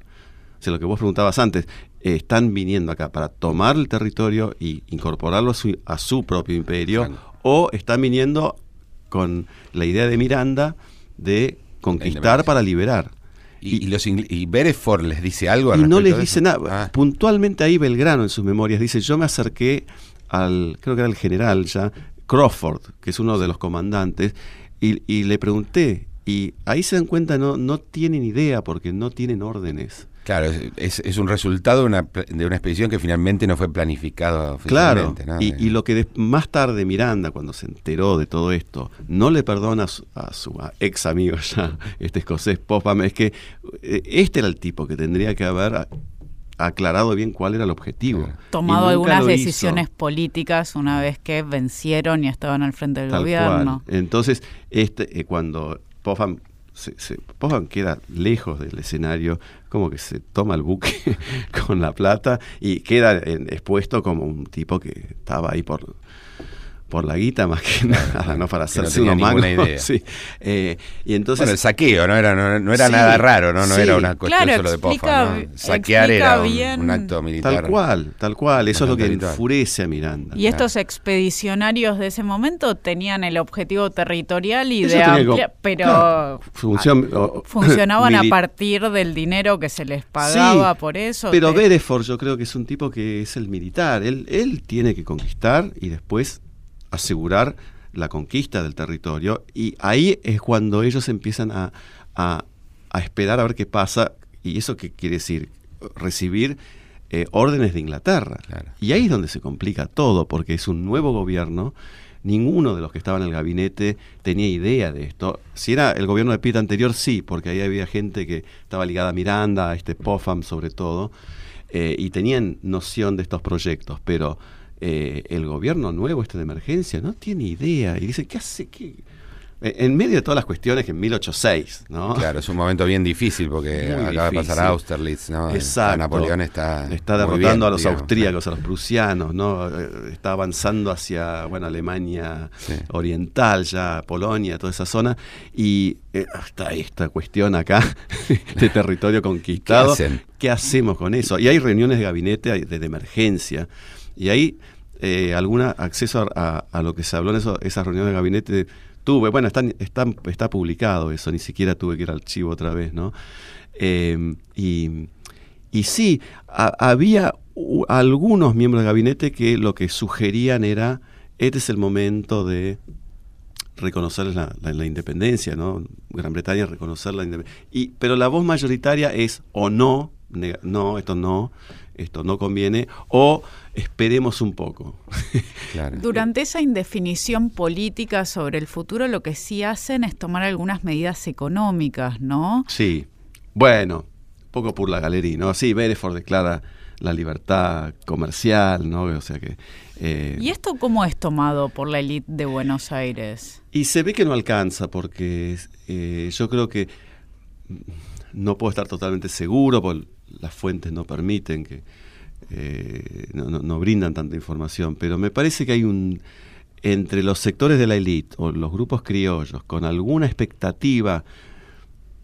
O lo que vos preguntabas antes, eh, están viniendo acá para tomar el territorio y incorporarlo a su, propio imperio, o están viniendo con la idea de Miranda de conquistar para liberar. ¿Y, los y Bereford les dice algo? y no les dice nada. Ah. Puntualmente ahí Belgrano en sus memorias dice, yo me acerqué al, creo que era el general ya, Crawford, que es uno de los comandantes, y, y le pregunté, y ahí se dan cuenta, no, no tienen idea porque no tienen órdenes. Claro, es, un resultado de una, de una, expedición que finalmente no fue planificada Claro, y, lo que más tarde Miranda, cuando se enteró de todo esto, no le perdona a su, ex amigo ya, este escocés Popham, es que eh, este era el tipo que tendría que haber aclarado bien cuál era el objetivo. Tomado algunas decisiones políticas una vez que vencieron y estaban al frente del gobierno. Entonces, este, eh, cuando Popham se, se queda lejos del escenario, como que se toma el buque con la plata y queda expuesto como un tipo que estaba ahí por por la guita más que nada, ¿no? Para hacerse no una idea. sí. Eh, y entonces, bueno, el saqueo no era, no, era nada raro, ¿no? No era una cuestión solo de pofa, Saquear era un, acto militar. Tal cual, tal cual. Eso es lo que enfurece a Miranda. Y estos expedicionarios de ese momento tenían el objetivo territorial y de amplia, pero funcionaban a partir del dinero que se les pagaba por eso. Pero Bereford yo creo que es un tipo que es el militar. Él, él tiene que conquistar y después asegurar la conquista del territorio. Y ahí es cuando ellos empiezan a, esperar a ver qué pasa. Y eso qué quiere decir recibir eh, órdenes de Inglaterra. Y ahí es donde se complica todo porque es un nuevo gobierno. Ninguno de los que estaban en el gabinete tenía idea de esto. Si era el gobierno de Pitt anterior sí porque ahí había gente que estaba ligada a Miranda a este Popham sobre todo eh, y tenían noción de estos proyectos. Pero eh, el gobierno nuevo, este de emergencia, no tiene idea y dice, ¿qué hace? Qué? En medio de todas las cuestiones que en 1806, ¿no? Claro, es un momento bien difícil porque acaba de pasar Austerlitz, ¿no? Exacto. Napoleón está está derrotando a los austríacos, a los prusianos, ¿no? Eh, está avanzando hacia, bueno, Alemania oriental, ya Polonia, toda esa zona y eh, está esta cuestión acá de territorio conquistado. ¿Qué, hacemos con eso? Y hay reuniones de gabinete de emergencia y ahí eh, algún acceso a, lo que se habló en eso, esas reuniones de gabinete tuve. Bueno, está, está publicado eso, ni siquiera tuve que ir al archivo otra vez, ¿no? Em, y, y, sí, había algunos miembros del gabinete que lo que sugerían era, este es el momento de reconocer la, independencia, ¿no? Gran Bretaña reconocer la independencia. Y, pero la voz mayoritaria es o no, no, esto no, esto no conviene, o esperemos un poco. Durante esa indefinición política sobre el futuro, lo que sí hacen es tomar algunas medidas económicas, ¿no? Sí. Bueno, poco por la galería, ¿no? Sí, Bereford declara la libertad comercial, ¿no? O sea que... Eh, ¿Y esto cómo es tomado por la élite de Buenos Aires? Y se ve que no alcanza, porque eh, yo creo que no puedo estar totalmente seguro, porque las fuentes no permiten que... Eh, no, brindan tanta información, pero me parece que hay un... Entre los sectores de la élite o los grupos criollos, con alguna expectativa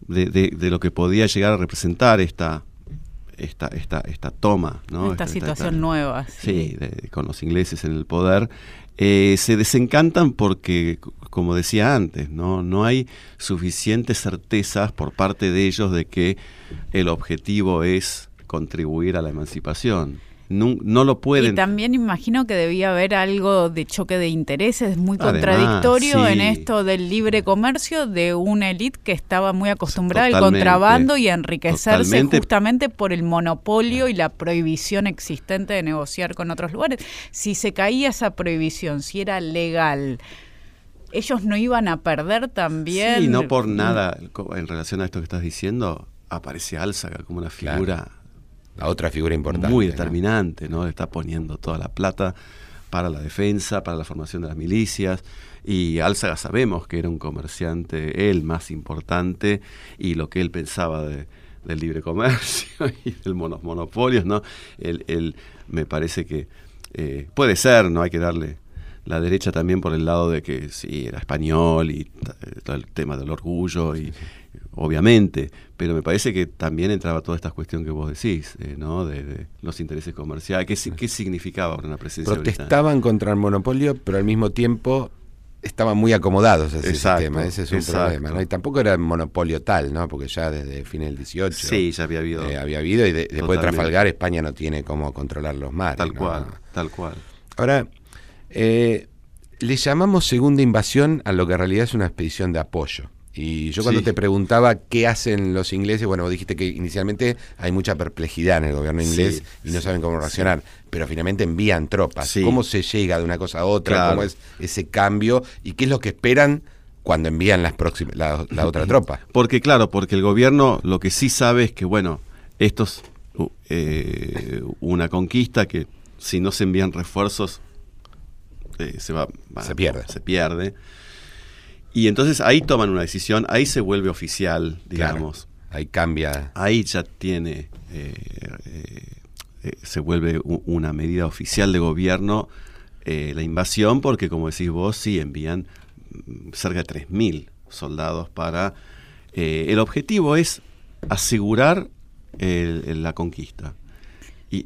de, de lo que podía llegar a representar esta esta, esta, esta toma, ¿no? esta, situación nueva. Sí, con los ingleses en el poder, eh, se desencantan porque, como decía antes, ¿no? no hay suficientes certezas por parte de ellos de que el objetivo es contribuir a la emancipación no, lo pueden. Y también imagino que debía haber algo de choque de intereses muy contradictorio en esto del libre comercio de una élite que estaba muy acostumbrada al contrabando y a enriquecerse justamente por el monopolio y la prohibición existente de negociar con otros lugares. Si se caía esa prohibición, si era legal, ellos no iban a perder también. Sí, no por nada, en relación a esto que estás diciendo, aparece Álzaga como una figura. La otra figura importante. Muy determinante, ¿no? Está poniendo toda la plata para la defensa, para la formación de las milicias. Y Álzaga sabemos que era un comerciante, el más importante, y lo que él pensaba de, del libre comercio y de los monopolios, ¿no? Él, me parece que eh, puede ser, ¿no? Hay que darle la derecha también por el lado de que sí, era español y todo el tema del orgullo y, obviamente, pero me parece que también entraba toda esta cuestión que vos decís, eh, ¿no? De, los intereses comerciales. ¿Qué, ¿Qué, significaba una presencia Protestaban contra el monopolio, pero al mismo tiempo estaban muy acomodados a ese sistema, ese es un problema, ¿no? Y tampoco era monopolio tal, ¿no? Porque ya desde fines del 18 sí, ya había habido. Eh, había habido y después de Trafalgar España no tiene cómo controlar los mares. Tal cual, tal cual. Ahora, eh, le llamamos segunda invasión a lo que en realidad es una expedición de apoyo. Y yo cuando te preguntaba qué hacen los ingleses, bueno, dijiste que inicialmente hay mucha perplejidad en el gobierno inglés y no saben cómo reaccionar, pero finalmente envían tropas. ¿Cómo se llega de una cosa a otra? ¿Cómo es ese cambio? ¿Y qué es lo que esperan cuando envían las próximas, la, otra tropa? Porque claro, porque el gobierno lo que sí sabe es que, bueno, esto es uh, eh, una conquista que si no se envían refuerzos eh, se, va, se pierde. Se pierde. Y entonces ahí toman una decisión, ahí se vuelve oficial, digamos. ahí cambia. Ahí ya tiene, eh, eh, eh, se vuelve una medida oficial de gobierno la invasión, porque como decís vos, sí envían mm, cerca de 3.000 soldados para... el objetivo es asegurar la conquista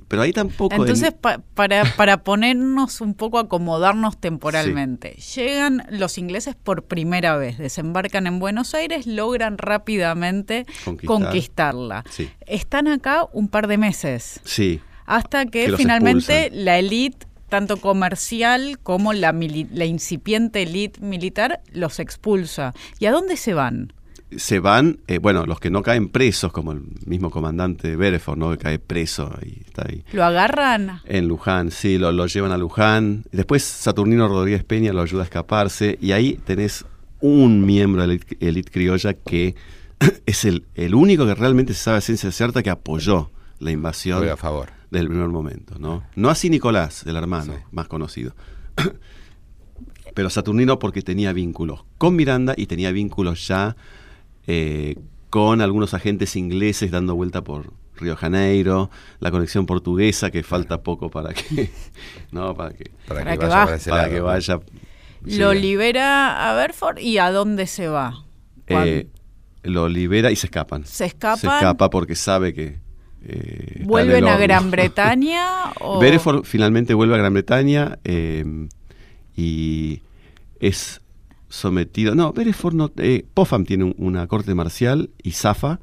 pero ahí tampoco. Entonces, para, para ponernos un poco, acomodarnos temporalmente, llegan los ingleses por primera vez, desembarcan en Buenos Aires, logran rápidamente conquistarla. Están acá un par de meses. Sí. Hasta que, finalmente la élite tanto comercial como la, la incipiente élite militar los expulsa. ¿Y a dónde se van? Se van, eh, bueno, los que no caen presos, como el mismo comandante de Bereford, ¿no? Que cae preso y está ahí. ¿Lo agarran? En Luján, sí, lo, lo llevan a Luján. Después Saturnino Rodríguez Peña lo ayuda a escaparse y ahí tenés un miembro de la élite criolla que es el, el único que realmente se sabe a ciencia cierta que apoyó la invasión a favor. del primer momento, ¿no? No así Nicolás, el hermano más conocido. Pero Saturnino porque tenía vínculos con Miranda y tenía vínculos ya eh, con algunos agentes ingleses dando vuelta por Río Janeiro, la conexión portuguesa que falta poco para que, no, para que, para, que, vaya, para, que vaya. Lo libera a Berford y a dónde se va. Eh, lo libera y se escapan. Se escapan. Se escapa porque sabe que eh, ¿Vuelven a Gran Bretaña? o... finalmente vuelve a Gran Bretaña y es sometido. No, Beresford no. Eh, Popham tiene una corte marcial y zafa.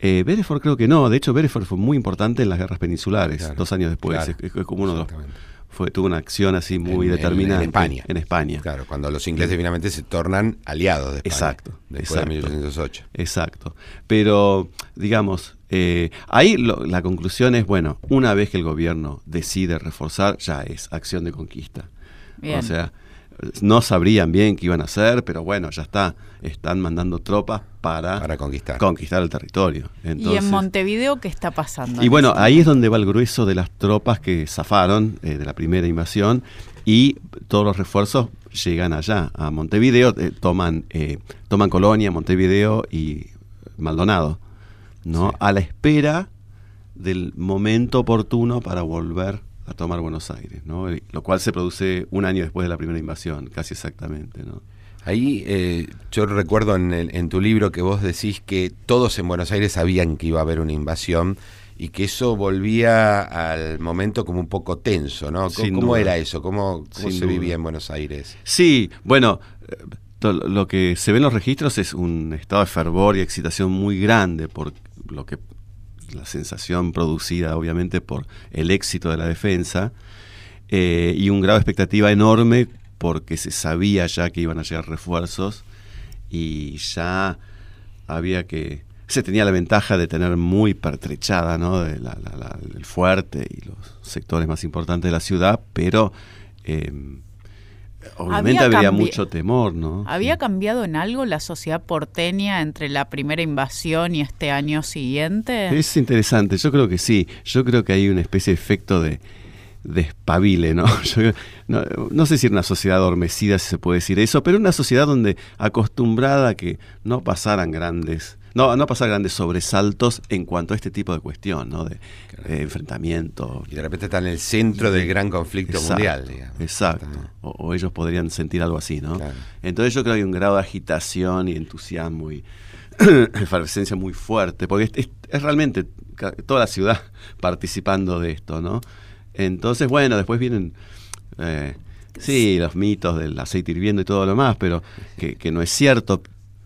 Eh, Bereford creo que no, de hecho Bereford fue muy importante en las guerras peninsulares, Claro, dos años después, claro, es, es como uno de los, exactamente. fue, tuvo una acción así muy En- en- determinante en España. En España. Claro, cuando los ingleses finalmente se tornan aliados de España. Exacto, Después exacto. de 1808. Exacto. Pero, digamos, eh, ahí lo- la conclusión es, bueno, una vez que el gobierno decide reforzar, ya es acción de conquista. Bien. O sea, no sabrían bien qué iban a hacer, pero bueno, ya está. Están mandando tropas para, Para conquistar. conquistar el territorio. ¿Y Entonces, en Montevideo qué está pasando? y en bueno, ahí es donde va el grueso de las tropas que zafaron eh, de la primera invasión y todos los refuerzos llegan allá, a Montevideo, eh, toman, eh, toman Colonia, Montevideo y Maldonado, ¿no? Sí. A la espera del momento oportuno para volver a tomar Buenos Aires, ¿no? Lo cual se produce un año después de la primera invasión, casi exactamente, ¿no? Ahí eh, yo recuerdo en, el- en tu libro que vos decís que todos en Buenos Aires sabían que iba a haber una invasión y que eso volvía al momento como un poco tenso, ¿no? ¿Cómo, era eso? ¿Cómo, cómo se duda. vivía en Buenos Aires? Sí, bueno, eh, lo que se ve en los registros es un estado de fervor y excitación muy grande por lo que la sensación producida obviamente por el éxito de la defensa eh, y un grado de expectativa enorme porque se sabía ya que iban a llegar refuerzos y ya había que se tenía la ventaja de tener muy pertrechada ¿no? el fuerte y los sectores más importantes de la ciudad, pero eh, obviamente Había habría mucho temor, ¿no? ¿Había cambiado en algo la sociedad porteña entre la primera invasión y este año siguiente? Es interesante, yo creo que sí. Yo creo que hay una especie de efecto de, de espabile, ¿no? Yo no, no sé si era una sociedad adormecida, si se puede decir eso, pero una sociedad donde acostumbrada a que no pasaran grandes, no, no pasar grandes sobresaltos en cuanto a este tipo de cuestión, ¿no? De, de enfrentamiento. Y de repente está en el centro del gran conflicto Exacto, mundial, digamos. Exacto. O, o ellos podrían sentir algo así, ¿no? Claro. Entonces yo creo que hay un grado de agitación y entusiasmo y efervescencia muy fuerte, porque es, es- es realmente toda la ciudad participando de esto, ¿no? Entonces, bueno, después vienen, eh, sí, los mitos del aceite hirviendo y todo lo más, pero que, que no es cierto,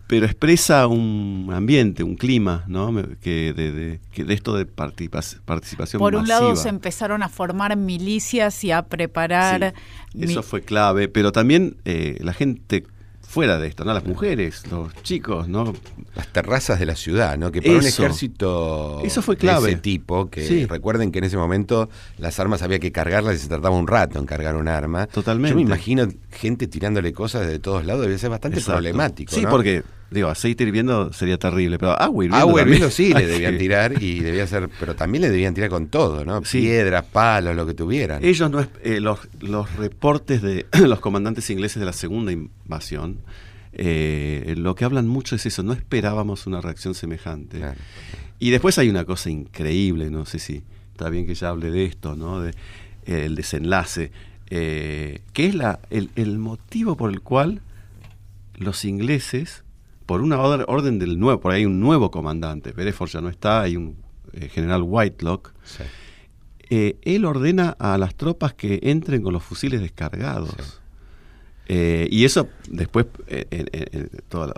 pero expresa un ambiente, un clima, ¿no? Que de, de- que de esto de participación Por un lado se empezaron a formar milicias y a preparar... Sí, eso mi- fue clave, pero también eh, la gente fuera de esto, ¿no? Las mujeres, los chicos, ¿no? Las terrazas de la ciudad, ¿no? Que para un ejército Eso fue de clave. ese tipo, que Sí. recuerden que en ese momento las armas había que cargarlas y se tardaba un rato en cargar un arma. Totalmente. Yo me imagino gente tirándole cosas de todos lados, debe ser bastante Exacto. problemático. Sí, ¿no? porque, digo, aceite hirviendo sería terrible, pero agua hirviendo. Agua hirviendo sí le debían tirar y debía ser, pero también le debían tirar con todo, ¿no? Sí. Piedras, palos, lo que tuvieran. Ellos no eh, los, los reportes de los comandantes ingleses de la segunda invasión, eh, lo que hablan mucho es eso, no esperábamos una reacción semejante. Claro. Y después hay una cosa increíble, no sé si está bien que ya hable de esto, ¿no? De, eh, el desenlace, eh, que es la, el, el motivo por el cual los ingleses, por una or- orden del nuevo, por ahí hay un nuevo comandante, Bereford ya no está, hay un eh, general Whitelock, Sí. eh, él ordena a las tropas que entren con los fusiles descargados. Sí. Eh, y eso después, en, toda la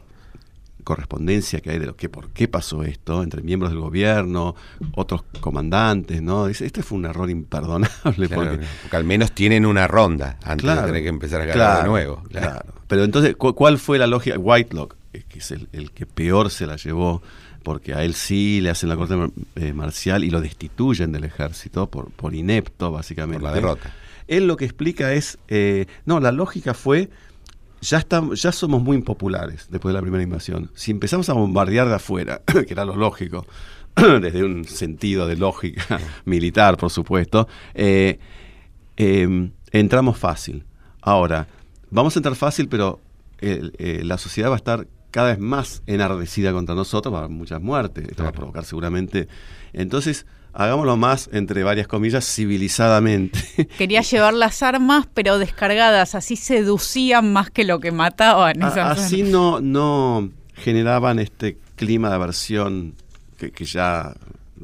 correspondencia que hay de lo que por qué pasó esto entre miembros del gobierno, otros comandantes, ¿no? Dice, este fue un error imperdonable Claro, porque porque al menos tienen una ronda antes Claro, de tener que empezar a ganar de nuevo. Claro. Pero entonces, ¿cu- ¿cuál fue la lógica? Whitelock, que es el, el que peor se la llevó, porque a él sí le hacen la corte eh, marcial y lo destituyen del ejército por, por inepto, básicamente. Por la derrota. Él lo que explica es, eh, no, la lógica fue, ya, estamos, ya somos muy impopulares después de la primera invasión. Si empezamos a bombardear de afuera, que era lo lógico, desde un sentido de lógica militar, por supuesto, eh, eh, entramos fácil. Ahora, vamos a entrar fácil, pero eh, eh, la sociedad va a estar cada vez más enardecida contra nosotros, va a haber muchas muertes, esto va a provocar seguramente. Entonces, hagámoslo más, entre varias comillas, civilizadamente. Quería llevar las armas, pero descargadas, así seducían más que lo que mataban. A- así no, no generaban este clima de aversión que, que ya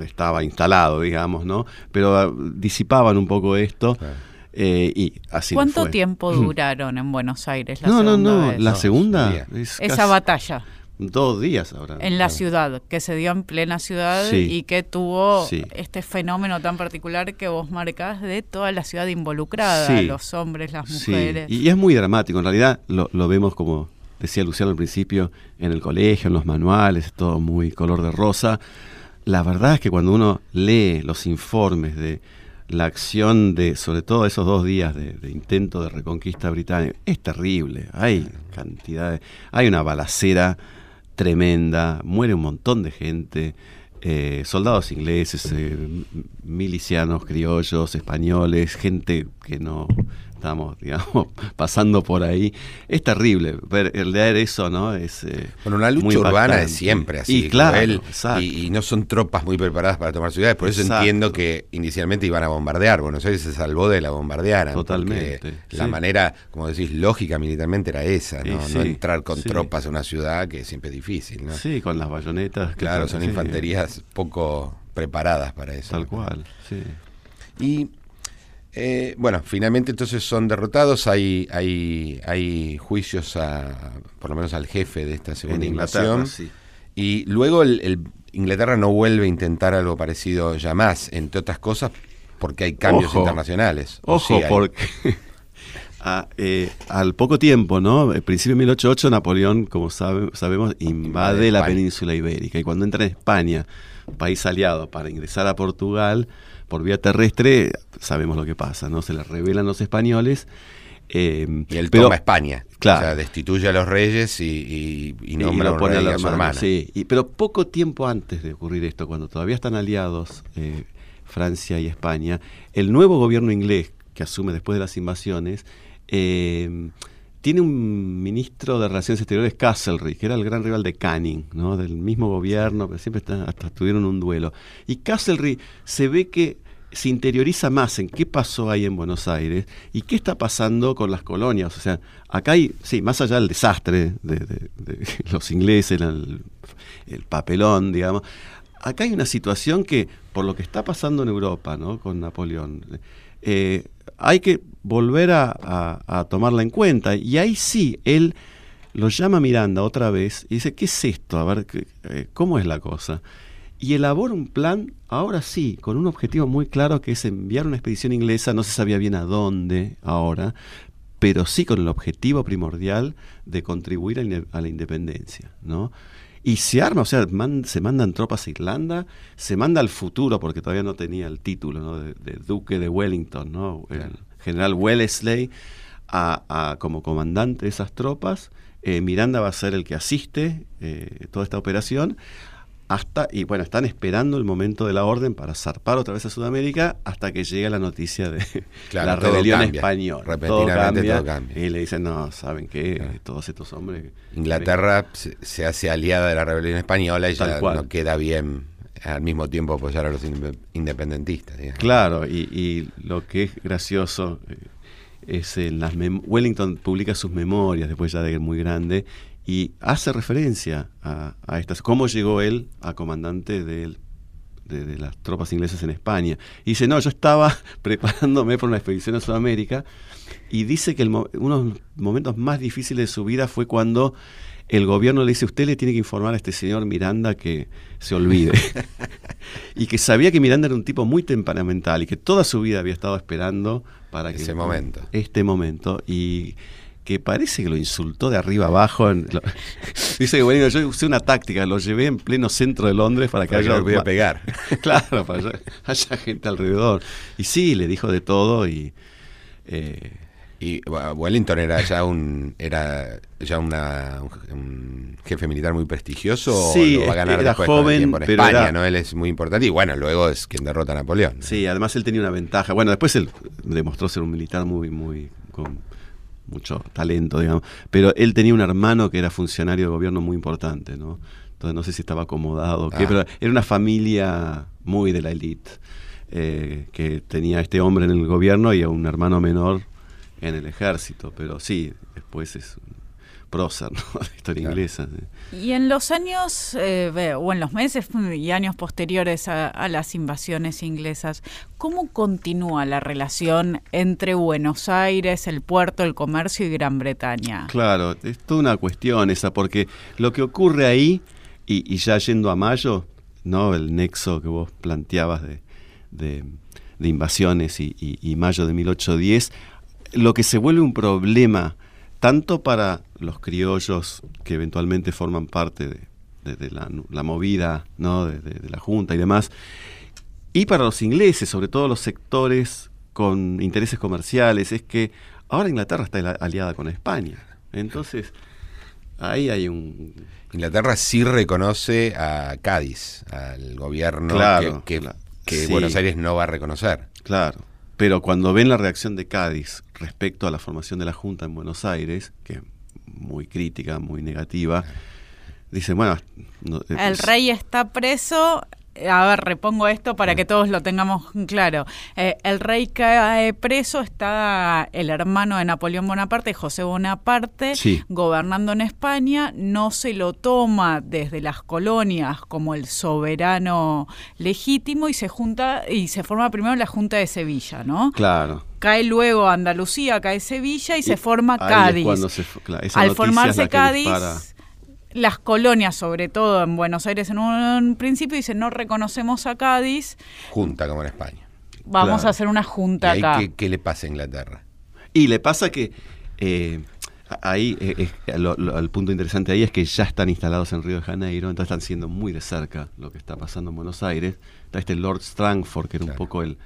estaba instalado, digamos, ¿no? Pero ah, disipaban un poco esto Claro. Eh, y así no ¿Cuánto fue. tiempo duraron en Buenos Aires la No, no, segunda no, vez? la No, segunda es Esa casi- batalla. dos días ahora. En la ciudad, que se dio en plena ciudad y que tuvo este fenómeno tan particular que vos marcás de toda la ciudad involucrada, los hombres, las mujeres. Y, es muy dramático, en realidad lo, lo vemos como decía Luciano al principio, en el colegio, en los manuales, todo muy color de rosa. La verdad es que cuando uno lee los informes de la acción de, sobre todo esos dos días de, intento de reconquista británica, es terrible. Hay cantidades, hay una balacera tremenda, muere un montón de gente, eh, soldados ingleses, eh, milicianos criollos, españoles, gente que no estamos, digamos, pasando por ahí. Es terrible ver el leer eso, ¿no? Es, eh, bueno, una lucha urbana es siempre así. Y claro, y, no son tropas muy preparadas para tomar ciudades, por eso entiendo que inicialmente iban a bombardear. Buenos Aires se salvó de la bombardeara. Totalmente. La manera, como decís, lógica militarmente era esa, ¿no? no entrar con tropas a una ciudad que siempre es difícil, ¿no? Sí, con las bayonetas. Claro, son infanterías poco preparadas para eso. Tal cual, sí. Y eh, bueno, finalmente entonces son derrotados, hay, hay, hay juicios a, por lo menos al jefe de esta segunda invasión. Y luego el, Inglaterra no vuelve a intentar algo parecido ya más, entre otras cosas porque hay cambios internacionales. Ojo, porque eh, al poco tiempo, ¿no? El principio de 1808 Napoleón, como sabemos, invade la península ibérica y cuando entra en España, país aliado, para ingresar a Portugal, por vía terrestre, sabemos lo que pasa, ¿no? Se le revelan los españoles. Eh, y él toma España. Claro. O sea, destituye a los reyes y, nombra a, la su hermana. Sí, pero poco tiempo antes de ocurrir esto, cuando todavía están aliados eh, Francia y España, el nuevo gobierno inglés que asume después de las invasiones, eh, tiene un ministro de Relaciones Exteriores, Castlereagh, que era el gran rival de Canning, ¿no? del mismo gobierno, pero siempre hasta tuvieron un duelo. Y Castlereagh se ve que se interioriza más en qué pasó ahí en Buenos Aires y qué está pasando con las colonias. O sea, acá hay, sí, más allá del desastre de, los ingleses, el, el, papelón, digamos, acá hay una situación que, por lo que está pasando en Europa, ¿no? Con Napoleón, eh, hay que volver a, tomarla en cuenta. Y ahí sí, él lo llama Miranda otra vez y dice, ¿qué es esto? A ver, eh, ¿cómo es la cosa? Y elabora un plan, ahora sí, con un objetivo muy claro que es enviar una expedición inglesa, no se sabía bien a dónde ahora, pero sí con el objetivo primordial de contribuir a, la independencia, ¿no? Y se arma, o sea, se mandan tropas a Irlanda, se manda al futuro, porque todavía no tenía el título de, Duque de Wellington, ¿no? El general Wellesley, a, como comandante de esas tropas. Eh, Miranda va a ser el que asiste eh, toda esta operación. Hasta, y bueno, están esperando el momento de la orden para zarpar otra vez a Sudamérica hasta que llega la noticia de la rebelión española. Repentinamente todo cambia. Y le dicen, no, ¿saben qué? Todos estos hombres... Inglaterra se, hace aliada de la rebelión española y ya no queda bien al mismo tiempo apoyar a los independentistas. Claro, y, lo que es gracioso eh, es en las Wellington publica sus memorias después ya de muy grande y hace referencia a, estas, cómo llegó él a comandante de, de, las tropas inglesas en España. Y dice, no, yo estaba preparándome por una expedición a Sudamérica y dice que uno de los momentos más difíciles de su vida fue cuando el gobierno le dice, usted le tiene que informar a este señor Miranda que se olvide. y que sabía que Miranda era un tipo muy temperamental y que toda su vida había estado esperando para que... Ese momento. Este momento. Y que parece que lo insultó de arriba abajo. dice que bueno, yo usé una táctica, lo llevé en pleno centro de Londres para que haya... Lo pegar. claro, para que haya gente alrededor. Y sí, le dijo de todo y... Eh, y Wellington era ya un era ya una, un jefe militar muy prestigioso. Sí, va a ganar era joven, por España, ¿no? Él es muy importante y bueno, luego es quien derrota a Napoleón. Sí, además él tenía una ventaja. Bueno, después él demostró ser un militar muy muy con mucho talento, digamos, pero él tenía un hermano que era funcionario de gobierno muy importante, ¿no? Entonces no sé si estaba acomodado, qué, ah. pero era una familia muy de la élite. Eh, que tenía este hombre en el gobierno y a un hermano menor en el ejército, pero sí, después es prócer, ¿no? La historia inglesa. Y en los años, eh, o en los meses y años posteriores a, las invasiones inglesas, ¿cómo continúa la relación entre Buenos Aires, el puerto, el comercio y Gran Bretaña? Claro, es toda una cuestión esa, porque lo que ocurre ahí, y, ya yendo a mayo, ¿no? El nexo que vos planteabas de, invasiones y, y mayo de 1810, lo que se vuelve un problema tanto para los criollos que eventualmente forman parte de, la, movida, ¿no? De, la Junta y demás, y para los ingleses, sobre todo los sectores con intereses comerciales, es que ahora Inglaterra está aliada con España. Entonces, ahí hay un... Inglaterra sí reconoce a Cádiz, al gobierno que, que, Buenos Aires no va a reconocer. Claro. Pero cuando ven la reacción de Cádiz respecto a la formación de la Junta en Buenos Aires, que es muy crítica, muy negativa, dicen, bueno... el rey está preso, a ver, repongo esto para que todos lo tengamos claro. Eh, el rey cae preso, está el hermano de Napoleón Bonaparte, José Bonaparte, gobernando en España, no se lo toma desde las colonias como el soberano legítimo y se junta y se forma primero la Junta de Sevilla, ¿no? Claro. Cae luego Andalucía, cae Sevilla y, se forma Cádiz. Al formarse Cádiz las colonias, sobre todo en Buenos Aires en un, principio, dicen no reconocemos a Cádiz. Junta como en España. Vamos a hacer una junta acá. Qué, le pasa a Inglaterra? Y le pasa que eh, ahí, eh, el punto interesante ahí es que ya están instalados en Río de Janeiro, entonces están siendo muy de cerca lo que está pasando en Buenos Aires. Está este Lord Strangford, que era un poco el,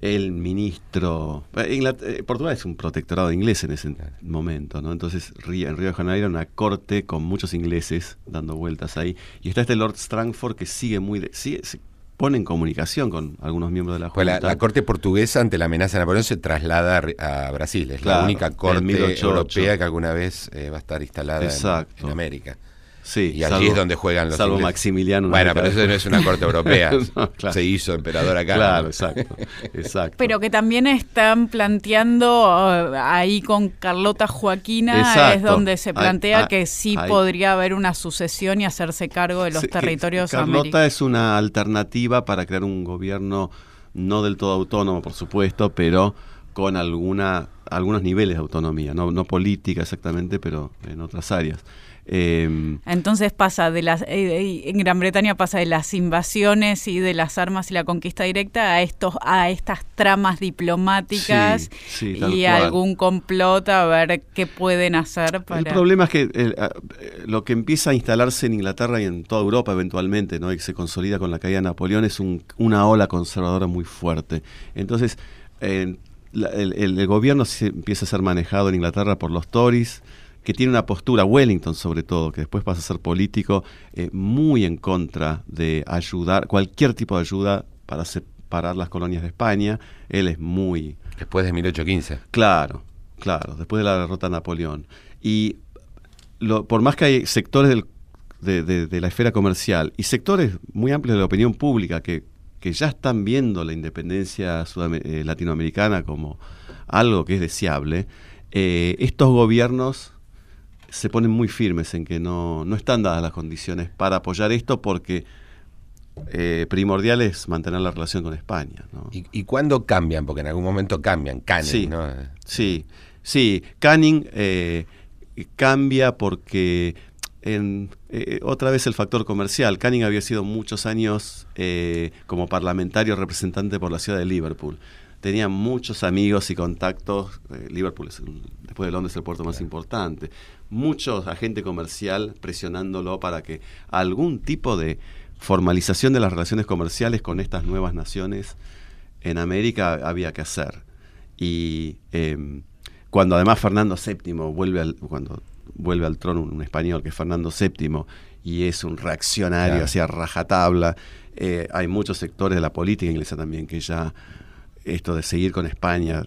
el ministro. Eh, eh, Portugal es un protectorado inglés en ese momento, ¿no? Entonces en Río de Janeiro una corte con muchos ingleses dando vueltas ahí. Y está este Lord Strangford que sigue muy. De, se pone en comunicación con algunos miembros de la pues Junta. la, corte portuguesa, ante la amenaza de Napoleón, se traslada a Brasil. Es la única corte europea que alguna vez eh, va a estar instalada en América. Sí, y allí es donde juegan los Salvo Maximiliano. Bueno, pero eso no es una corte europea. Se hizo emperador acá. Claro, exacto, exacto. Pero que también están planteando uh, ahí con Carlota Joaquina, es donde se plantea que sí podría haber una sucesión y hacerse cargo de los territorios Carlota es una alternativa para crear un gobierno no del todo autónomo, por supuesto, pero con alguna algunos niveles de autonomía, no, no política exactamente, pero en otras áreas. Em, Entonces pasa de las eh, en Gran Bretaña pasa de las invasiones y de las armas y la conquista directa a estos a estas tramas diplomáticas y algún complot a ver qué pueden hacer para... El problema es que eh, lo que empieza a instalarse en Inglaterra y en toda Europa eventualmente, ¿no? y se consolida con la caída de Napoleón es una ola conservadora muy fuerte. Entonces el, el, gobierno se empieza a ser manejado en Inglaterra por los Tories que tiene una postura, Wellington sobre todo, que después pasa a ser político, eh, muy en contra de ayudar, cualquier tipo de ayuda para separar las colonias de España. Él es muy... Después de 1815. Claro, claro, después de la derrota de Napoleón. Y por más que hay sectores de, la esfera comercial y sectores muy amplios de la opinión pública que, que ya están viendo la independencia eh, latinoamericana como algo que es deseable, eh, estos gobiernos se ponen muy firmes en que no, no están dadas las condiciones para apoyar esto porque eh, primordial es mantener la relación con España. ¿Y, ¿Y, cuándo cambian? Porque en algún momento cambian, Canning, sí, ¿no? Sí, sí, Canning eh, cambia porque en, eh, otra vez el factor comercial. Canning había sido muchos años como parlamentario representante por la ciudad de Liverpool tenía muchos amigos y contactos. Liverpool es, después de Londres, el puerto más importante muchos agentes comercial presionándolo para que algún tipo de formalización de las relaciones comerciales con estas nuevas naciones en América había que hacer. Y em, cuando además Fernando VII vuelve al, cuando vuelve al trono un, español que es Fernando VII y es un reaccionario hacia rajatabla, eh, hay muchos sectores de la política inglesa también que ya esto de seguir con España.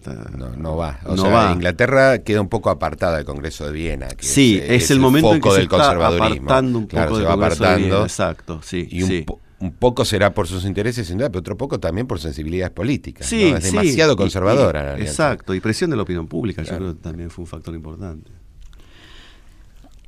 No, va. O sea, Inglaterra queda un poco apartada del Congreso de Viena. sí, es, el, momento en que se está apartando un poco se va apartando. exacto, sí. Y un, poco será por sus intereses, sin duda, pero otro poco también por sensibilidades políticas. Sí, Es demasiado conservadora. exacto, y presión de la opinión pública, yo creo que también fue un factor importante.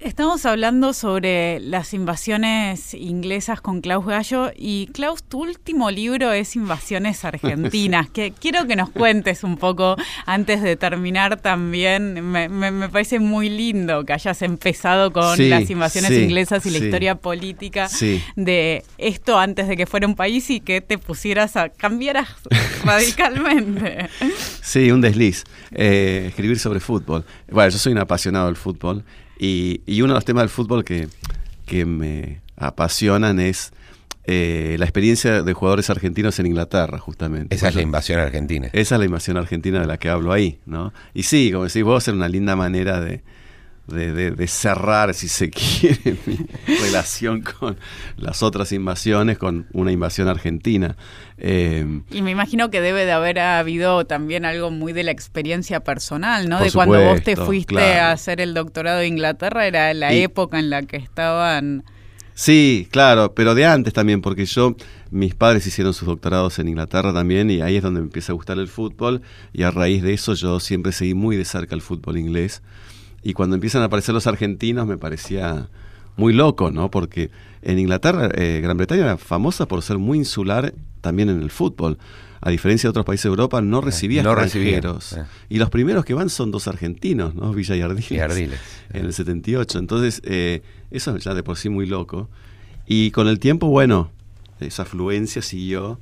Estamos hablando sobre las invasiones inglesas con Klaus Gallo y Klaus, tu último libro es Invasiones Argentinas, que quiero que nos cuentes un poco antes de terminar también. Me, parece muy lindo que hayas empezado con las invasiones inglesas y la historia política de esto antes de que fuera un país y que te pusieras a cambiar radicalmente. Sí, un desliz. Eh, escribir sobre fútbol. Bueno, yo soy un apasionado del fútbol y, uno de los temas del fútbol que, me apasionan es eh, la experiencia de jugadores argentinos en Inglaterra, justamente. Esa es la invasión argentina. Esa es la invasión argentina de la que hablo ahí, ¿no? Y sí, como decís vos, es una linda manera de, de, cerrar, si se quiere, mi relación con las otras invasiones, con una invasión argentina. Eh, y me imagino que debe de haber habido también algo muy de la experiencia personal, ¿no? De cuando vos te fuiste a hacer el doctorado de Inglaterra, era la época en la que estaban... Sí, claro, pero de antes también, porque yo, mis padres hicieron sus doctorados en Inglaterra también y ahí es donde me empieza a gustar el fútbol y a raíz de eso yo siempre seguí muy de cerca el fútbol inglés. Y cuando empiezan a aparecer los argentinos me parecía muy loco, ¿no? Porque en Inglaterra, eh, Gran Bretaña era famosa por ser muy insular también en el fútbol. A diferencia de otros países de Europa, no recibía no extranjeros. Eh. Y los primeros que van son dos argentinos, ¿no? Villa y Ardiles. En el 78. Entonces, eh, eso ya de por sí muy loco. Y con el tiempo, bueno, esa afluencia siguió.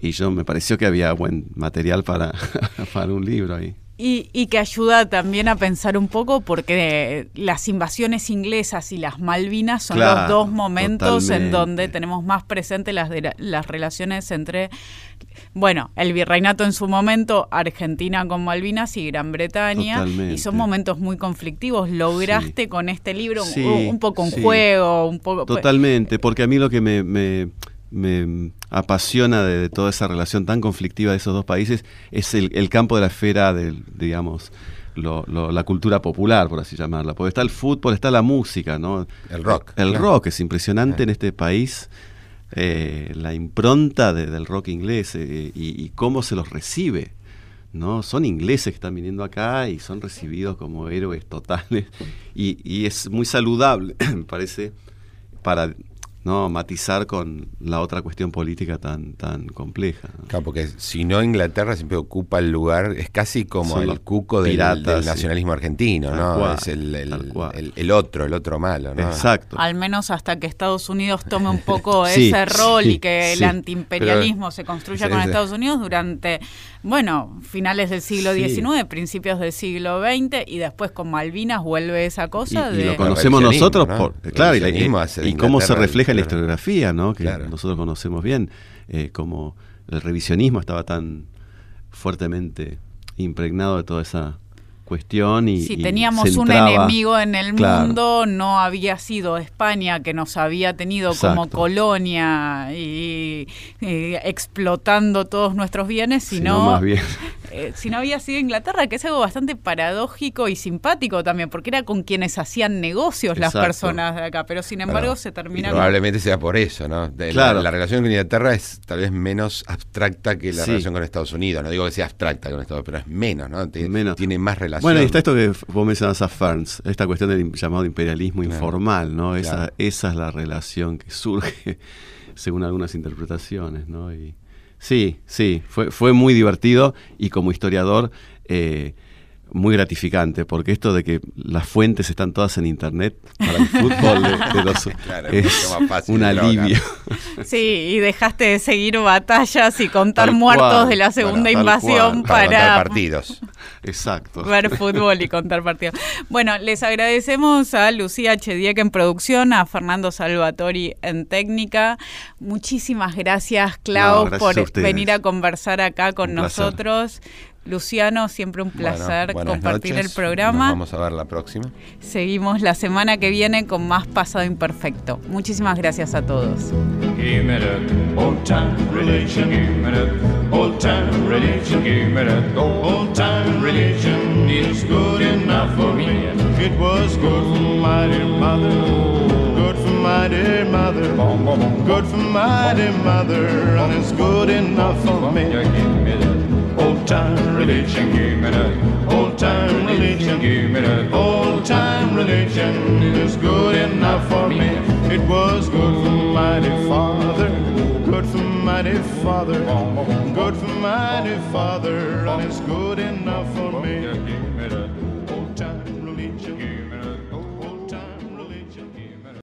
Y yo me pareció que había buen material para, para un libro ahí. Y, que ayuda también a pensar un poco porque las invasiones inglesas y las Malvinas son los dos momentos en donde tenemos más presente las, las relaciones entre, bueno, el virreinato en su momento, Argentina con Malvinas y Gran Bretaña, y son momentos muy conflictivos. Lograste con este libro un, poco un juego, un poco... Pues, Totalmente, porque a mí lo que me me apasiona de, toda esa relación tan conflictiva de esos dos países es el, campo de la esfera del, digamos, la cultura popular, por así llamarla. Porque está el fútbol, está la música, ¿no? El rock. El rock es impresionante en este país. Eh, la impronta del rock inglés eh, y, cómo se los recibe. ¿no? Son ingleses que están viniendo acá y son recibidos como héroes totales. Y, y es muy saludable, me parece, para no matizar con la otra cuestión política tan tan compleja. Claro, porque si no Inglaterra siempre ocupa el lugar, es casi como el cuco del, nacionalismo argentino, ¿no? es el, el, otro, el otro malo, ¿no? Exacto. Al menos hasta que Estados Unidos tome un poco ese rol y que el antiimperialismo se construya con Estados Unidos durante, bueno, finales del siglo XIX, principios del siglo XX y después con Malvinas vuelve esa cosa y, lo conocemos nosotros, por, claro, y cómo se refleja la historiografía, ¿no? que nosotros conocemos bien, eh, como el revisionismo estaba tan fuertemente impregnado de toda esa cuestión y si teníamos un enemigo en el mundo no había sido España que nos había tenido como colonia y, explotando todos nuestros bienes sino, más bien. Eh, si no había sido Inglaterra, que es algo bastante paradójico y simpático también, porque era con quienes hacían negocios las personas de acá, pero sin embargo se termina... Probablemente sea por eso, ¿no? claro. la, relación con Inglaterra es tal vez menos abstracta que la relación con Estados Unidos. No digo que sea abstracta con Estados Unidos, pero es menos, ¿no? Tiene, tiene más relación. Bueno, y está esto que vos mencionas a Ferns, esta cuestión del llamado imperialismo informal, ¿no? Esa, esa es la relación que surge según algunas interpretaciones, ¿no? Y, Sí, sí, fue, fue muy divertido y como historiador eh, muy gratificante, porque esto de que las fuentes están todas en internet para el fútbol es un alivio. Sí, y dejaste de seguir batallas y contar muertos de la segunda invasión para, para partidos. Exacto. Ver fútbol y contar partidos. Bueno, les agradecemos a Lucía Chediek en producción, a Fernando Salvatori en técnica. Muchísimas gracias, Clau, por venir a conversar acá con nosotros. Luciano, siempre un placer compartir el programa. vamos a ver la próxima. Seguimos la semana que viene con más Pasado Imperfecto. Muchísimas gracias a todos. Old time religion, give me that. Old time religion, give me that. Old time religion. Religion is good enough for me. It was good for mighty father, good for mighty father, good for mighty father, and it's good enough for me.